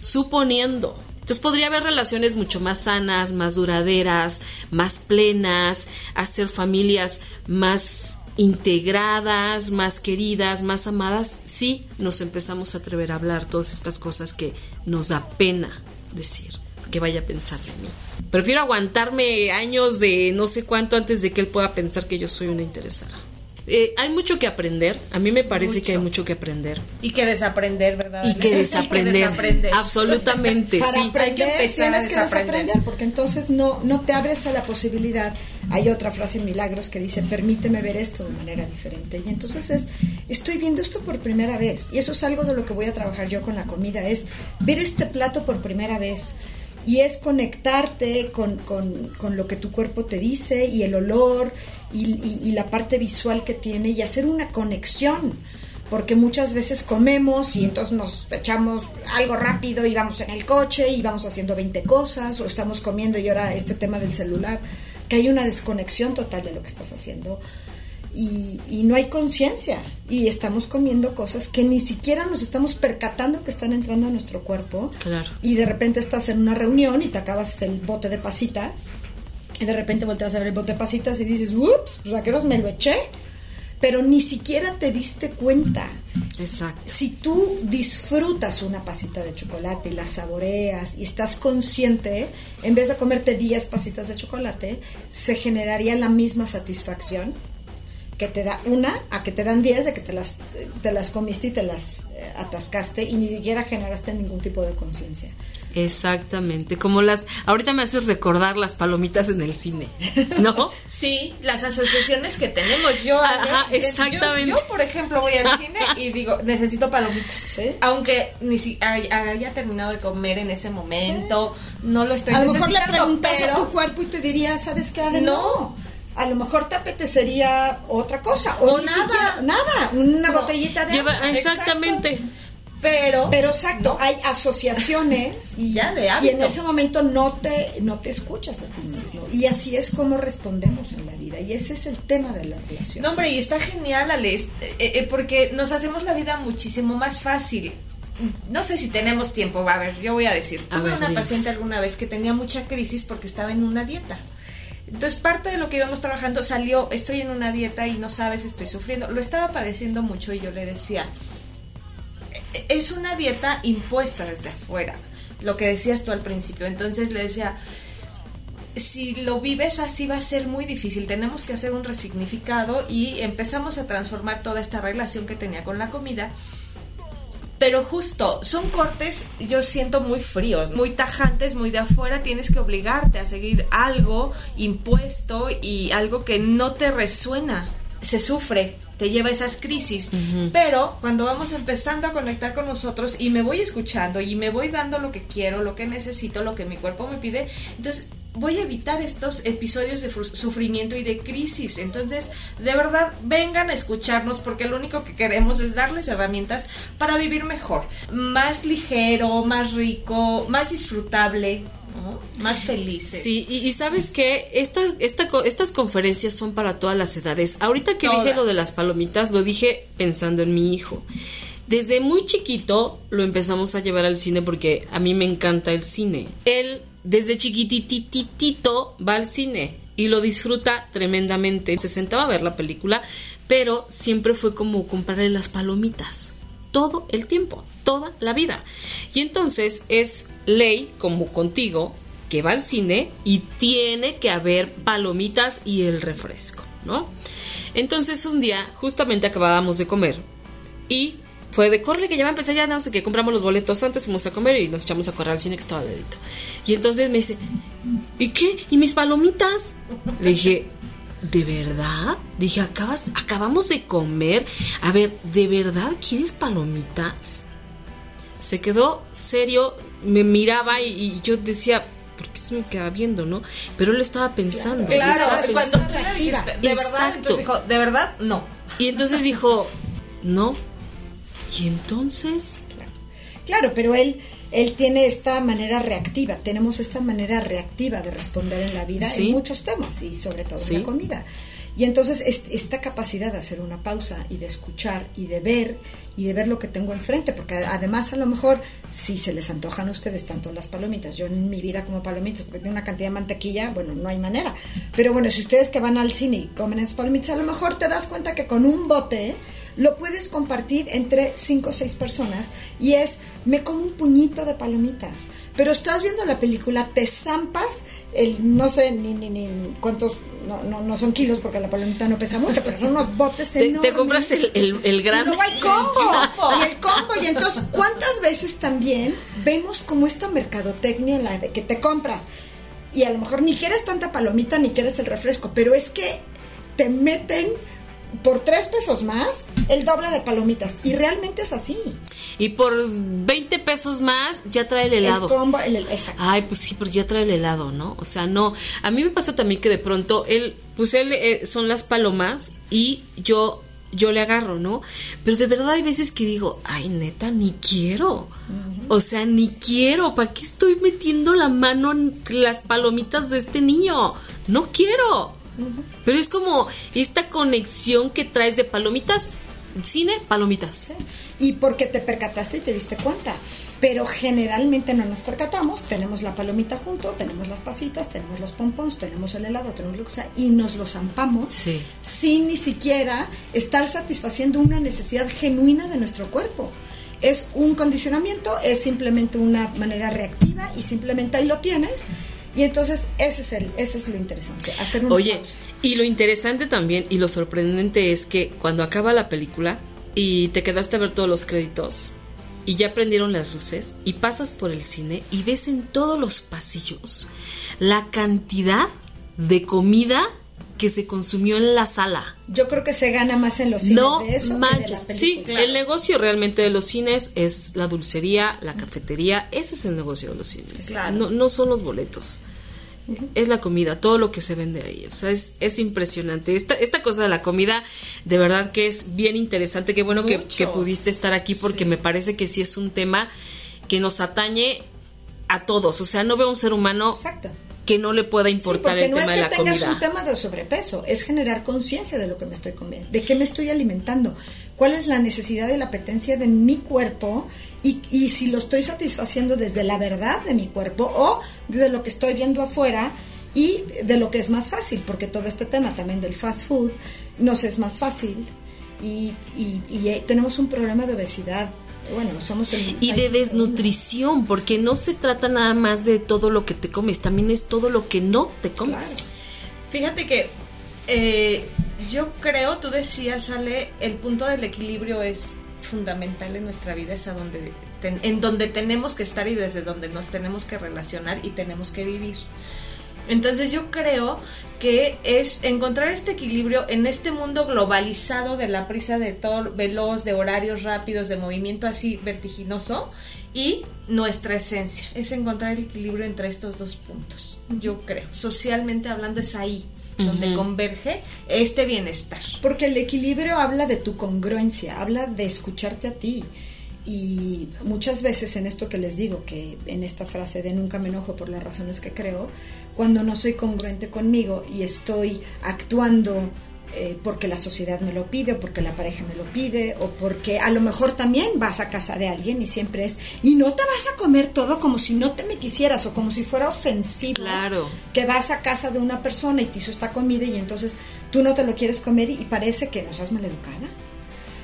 suponiendo. Entonces podría haber relaciones mucho más sanas, más duraderas, más plenas, hacer familias más integradas, más queridas, más amadas, si nos empezamos a atrever a hablar todas estas cosas que nos da pena decir, que vaya a pensar de mí. Prefiero aguantarme años de no sé cuánto antes de que él pueda pensar que yo soy una interesada. Eh, hay mucho que aprender. A mí me parece que hay mucho que aprender. Y que desaprender, ¿verdad? Y que [LAUGHS] desaprender. Absolutamente. Para sí. aprender, hay que empezar tienes a desaprender. que desaprender porque entonces no, no te abres a la posibilidad. Hay otra frase en Milagros que dice, permíteme ver esto de manera diferente. Y entonces es, estoy viendo esto por primera vez. Y eso es algo de lo que voy a trabajar yo con la comida, es ver este plato por primera vez y es conectarte con, con, lo que tu cuerpo te dice y el olor y, la parte visual que tiene y hacer una conexión. Porque muchas veces comemos y entonces nos echamos algo rápido y vamos en el coche y vamos haciendo 20 cosas o estamos comiendo y ahora este tema del celular, que hay una desconexión total de lo que estás haciendo y, no hay conciencia y estamos comiendo cosas que ni siquiera nos estamos percatando que están entrando a nuestro cuerpo. Claro. Y de repente estás en una reunión y te acabas el bote de pasitas y de repente volteas a ver el bote de pasitas y dices, ups, pues a qué me lo eché. Pero ni siquiera te diste cuenta. Exacto. Si tú disfrutas una pasita de chocolate y la saboreas y estás consciente, en vez de comerte 10 pasitas de chocolate, se generaría la misma satisfacción que te da una a que te dan 10 de que te las, te las comiste y te las eh, atascaste y ni siquiera generaste ningún tipo de conciencia. Exactamente, como las, ahorita me haces recordar las palomitas en el cine, ¿no? [LAUGHS] sí, las asociaciones que tenemos yo. Ajá, exactamente. Yo, por ejemplo, voy al cine [LAUGHS] y digo, necesito palomitas. ¿Sí? Aunque ni si haya terminado de comer en ese momento, no lo estoy A lo mejor le preguntas a tu cuerpo y te diría, ¿sabes qué? no a lo mejor te apetecería otra cosa o, nada, nada, una botellita de agua. Exactamente. Pero, pero exacto, hay asociaciones [LAUGHS] y, ya de y en ese momento no te, no te escuchas a ti mismo. Y así es como respondemos en la vida. Y ese es el tema de la relación. No, hombre, y está genial, Ale, eh, eh, porque nos hacemos la vida muchísimo más fácil no sé si tenemos tiempo, a ver, yo voy a decir, tuve una paciente alguna vez que tenía mucha crisis porque estaba en una dieta. Entonces, parte de lo que íbamos trabajando salió, estoy en una dieta y no sabes, estoy sufriendo. Lo estaba padeciendo mucho y yo le decía, es una dieta impuesta desde afuera, lo que decías tú al principio. Entonces le decía, si lo vives así va a ser muy difícil, tenemos que hacer un resignificado y empezamos a transformar toda esta relación que tenía con la comida Pero justo, son cortes, yo siento muy fríos, muy tajantes, muy de afuera. Tienes que obligarte a seguir algo impuesto y algo que no te resuena. Se sufre, te lleva a esas crisis. Pero cuando vamos empezando a conectar con nosotros y me voy escuchando y me voy dando lo que quiero, lo que necesito, lo que mi cuerpo me pide, entonces voy a evitar estos episodios de sufrimiento y de crisis. Entonces, de verdad, vengan a escucharnos porque lo único que queremos es darles herramientas para vivir mejor, más ligero, más rico, más disfrutable. Más felices. Sí, y, sabes que esta, esta, estas conferencias son para todas las edades. Ahorita que dije lo de las palomitas, lo dije pensando en mi hijo. Desde muy chiquito lo empezamos a llevar al cine porque a mí me encanta el cine. Él desde chiquitititito va al cine y lo disfruta tremendamente. Se sentaba a ver la película, pero siempre fue como comprarle las palomitas. Todo el tiempo, toda la vida. Y entonces es ley, como contigo, que va al cine y tiene que haber palomitas y el refresco, ¿no? Entonces un día, justamente acabábamos de comer y fue de corre que ya a empezar ya no sé qué compramos los boletos antes fuimos a comer y nos echamos a correr al cine que estaba dedito y entonces me dice ¿y qué? ¿y mis palomitas? le dije ¿de verdad? dije acabas acabamos de comer a ver ¿de verdad quieres palomitas? se quedó serio me miraba y, yo decía ¿por qué se me queda viendo, no? Pero él estaba pensando. Claro, cuando de verdad, entonces dijo, de verdad, no. Y entonces dijo, no, y entonces... Claro, pero él, él tiene esta manera reactiva, tenemos esta manera reactiva de responder en la vida en muchos temas y sobre todo en la comida. Y entonces esta capacidad de hacer una pausa y de escuchar y de ver y de ver lo que tengo enfrente, porque además a lo mejor si se les antojan a ustedes tanto las palomitas, yo en mi vida como palomitas, porque tengo una cantidad de mantequilla, bueno, no hay manera. Pero bueno, si ustedes que van al cine y comen esas palomitas, a lo mejor te das cuenta que con un bote lo puedes compartir entre cinco o seis personas y es, me como un puñito de palomitas. Pero estás viendo la película, te zampas el, no sé ni, ni, ni cuántos, no, no, no son kilos porque la palomita no pesa mucho, pero son unos [LAUGHS] botes enormes. Te, compras el, el, el gran... Y hay [LAUGHS] combo, y el combo. Y entonces, ¿cuántas veces también vemos como esta mercadotecnia en la de que te compras y a lo mejor ni quieres tanta palomita ni quieres el refresco, pero es que te meten por tres pesos más el doble de palomitas. Y realmente es así. Y por 20 pesos más ya trae el helado. El combo, el, exacto. Ay, pues sí, porque ya trae el helado, ¿no? O sea, no. A mí me pasa también que de pronto él, pues él eh, son las palomas y yo yo le agarro, ¿no? Pero de verdad hay veces que digo, ay, neta, ni quiero. O sea, ni quiero. ¿Para qué estoy metiendo la mano en las palomitas de este niño? No quiero. Pero es como esta conexión que traes de palomitas, cine, palomitas. Y porque te percataste y te diste cuenta. Pero generalmente no nos percatamos, tenemos la palomita junto, tenemos las pasitas, tenemos los pompons, tenemos el helado, tenemos lo que sea, y nos lo zampamos sin ni siquiera estar satisfaciendo una necesidad genuina de nuestro cuerpo. Es un condicionamiento, es simplemente una manera reactiva y simplemente ahí lo tienes y entonces ese es el, ese es lo interesante, hacer un Oye, y lo interesante también y lo sorprendente es que cuando acaba la película y te quedaste a ver todos los créditos y ya prendieron las luces y pasas por el cine y ves en todos los pasillos la cantidad de comida que se consumió en la sala. Yo creo que se gana más en los cines no de eso. Manches. sí, el negocio realmente de los cines es la dulcería, la cafetería, ese es el negocio de los cines. No, no son los boletos. Es la comida, todo lo que se vende ahí. O sea, es, es impresionante. Esta, esta cosa de la comida, de verdad que es bien interesante. Qué bueno que, pudiste estar aquí porque me parece que sí es un tema que nos atañe a todos. O sea, no veo un ser humano Exacto que no le pueda importar el tema de la comida. No es que tengas un tema de sobrepeso, es generar conciencia de lo que me estoy comiendo, de qué me estoy alimentando, cuál es la necesidad y la apetencia de mi cuerpo y, y si lo estoy satisfaciendo desde la verdad de mi cuerpo o desde lo que estoy viendo afuera y de lo que es más fácil, porque todo este tema también del fast food nos es más fácil y, y, y eh, tenemos un problema de obesidad bueno, somos y de desnutrición, porque no se trata nada más de todo lo que te comes, también es todo lo que no te comes. Fíjate que eh, yo creo, tú decías, Ale, el punto del equilibrio es fundamental en nuestra vida es a donde en donde tenemos que estar y desde donde nos tenemos que relacionar y tenemos que vivir. Entonces yo creo que es encontrar este equilibrio en este mundo globalizado de la prisa de todo veloz, de horarios rápidos, de movimiento así vertiginoso y nuestra esencia. Es encontrar el equilibrio entre estos dos puntos. Yo creo. Socialmente hablando es ahí donde converge este bienestar. Porque el equilibrio habla de tu congruencia, habla de escucharte a ti. Y muchas veces en esto que les digo, que en esta frase de nunca me enojo por las razones que creo, cuando no soy congruente conmigo y estoy actuando eh, porque la sociedad me lo pide, o porque la pareja me lo pide, o porque a lo mejor también vas a casa de alguien y siempre es, y no te vas a comer todo como si no te me quisieras, o como si fuera ofensivo. Claro. Que vas a casa de una persona y te hizo esta comida y entonces tú no te lo quieres comer y, parece que no seas maleducada.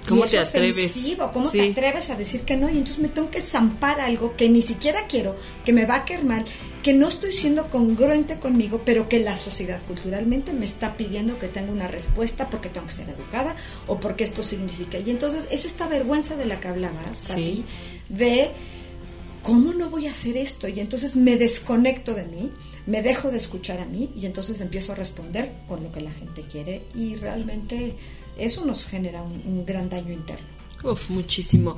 ¿Cómo te atreves? ¿Cómo te atreves a decir que no? Y entonces me tengo que zampar algo que ni siquiera quiero, que me va a quedar mal, que no estoy siendo congruente conmigo, pero que la sociedad culturalmente me está pidiendo que tenga una respuesta porque tengo que ser educada o porque esto significa. Y entonces es esta vergüenza de la que hablabas, ti de ¿cómo no voy a hacer esto? Y entonces me desconecto de mí, me dejo de escuchar a mí y entonces empiezo a responder con lo que la gente quiere y realmente eso nos genera un, gran daño interno. Uf, muchísimo.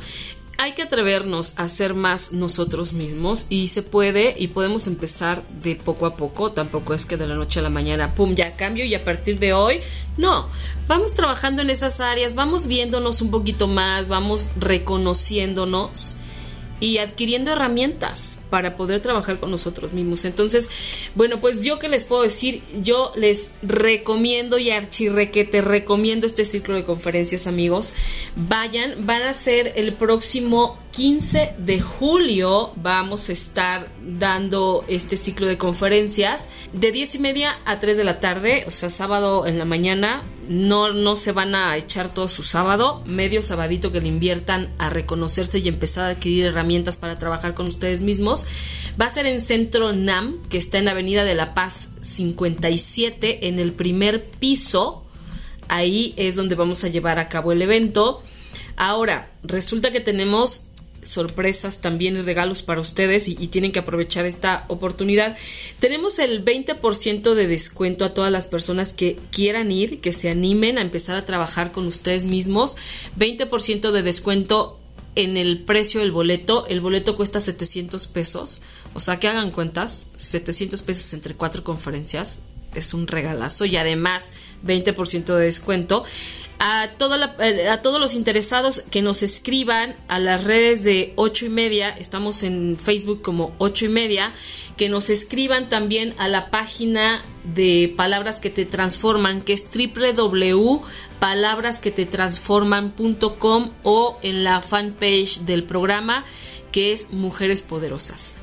Hay que atrevernos a ser más nosotros mismos y se puede y podemos empezar de poco a poco, tampoco es que de la noche a la mañana, pum, ya cambio y a partir de hoy, no, vamos trabajando en esas áreas, vamos viéndonos un poquito más, vamos reconociéndonos y adquiriendo herramientas para poder trabajar con nosotros mismos. Entonces, bueno, pues yo que les puedo decir, yo les recomiendo y te recomiendo este ciclo de conferencias, amigos. Vayan, van a ser el próximo 15 de julio vamos a estar dando este ciclo de conferencias de 10 y media a 3 de la tarde, o sea, sábado en la mañana. No, no se van a echar todo su sábado, medio sabadito que le inviertan a reconocerse y empezar a adquirir herramientas para trabajar con ustedes mismos. Va a ser en Centro NAM, que está en Avenida de la Paz 57, en el primer piso. Ahí es donde vamos a llevar a cabo el evento. Ahora, resulta que tenemos sorpresas también y regalos para ustedes y, tienen que aprovechar esta oportunidad. Tenemos el 20% de descuento a todas las personas que quieran ir, que se animen a empezar a trabajar con ustedes mismos. 20% de descuento en el precio del boleto. El boleto cuesta 700 pesos. O sea que hagan cuentas, 700 pesos entre cuatro conferencias. Es un regalazo y además 20% de descuento a, toda eh, a todos los interesados que nos escriban a las redes de ocho y media, estamos en Facebook como ocho y media, que nos escriban también a la página de Palabras que te transforman, que es www.palabrasquetetransforman.com o en la fanpage del programa que es Mujeres Poderosas.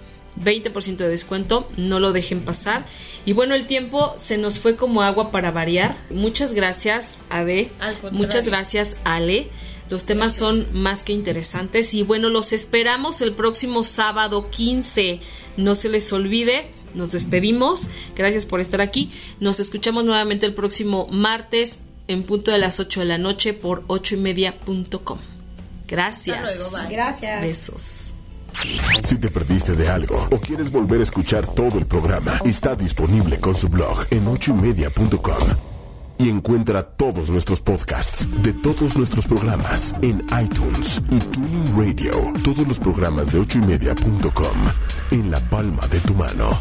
20% de descuento, no lo dejen pasar. Y bueno, el tiempo se nos fue como agua para variar. Muchas gracias, Ade. Muchas gracias, Ale. Los temas son más que interesantes y bueno, los esperamos el próximo sábado 15. No se les olvide, nos despedimos. Gracias por estar aquí. Nos escuchamos nuevamente el próximo martes en punto de las 8 de la noche por 8 y media.com. Gracias. Gracias. Besos. Si te perdiste de algo o quieres volver a escuchar todo el programa, está disponible con su blog en ochoymedia.com. Y encuentra todos nuestros podcasts de todos nuestros programas en iTunes y Tuning Radio. Todos los programas de ochoymedia.com en la palma de tu mano.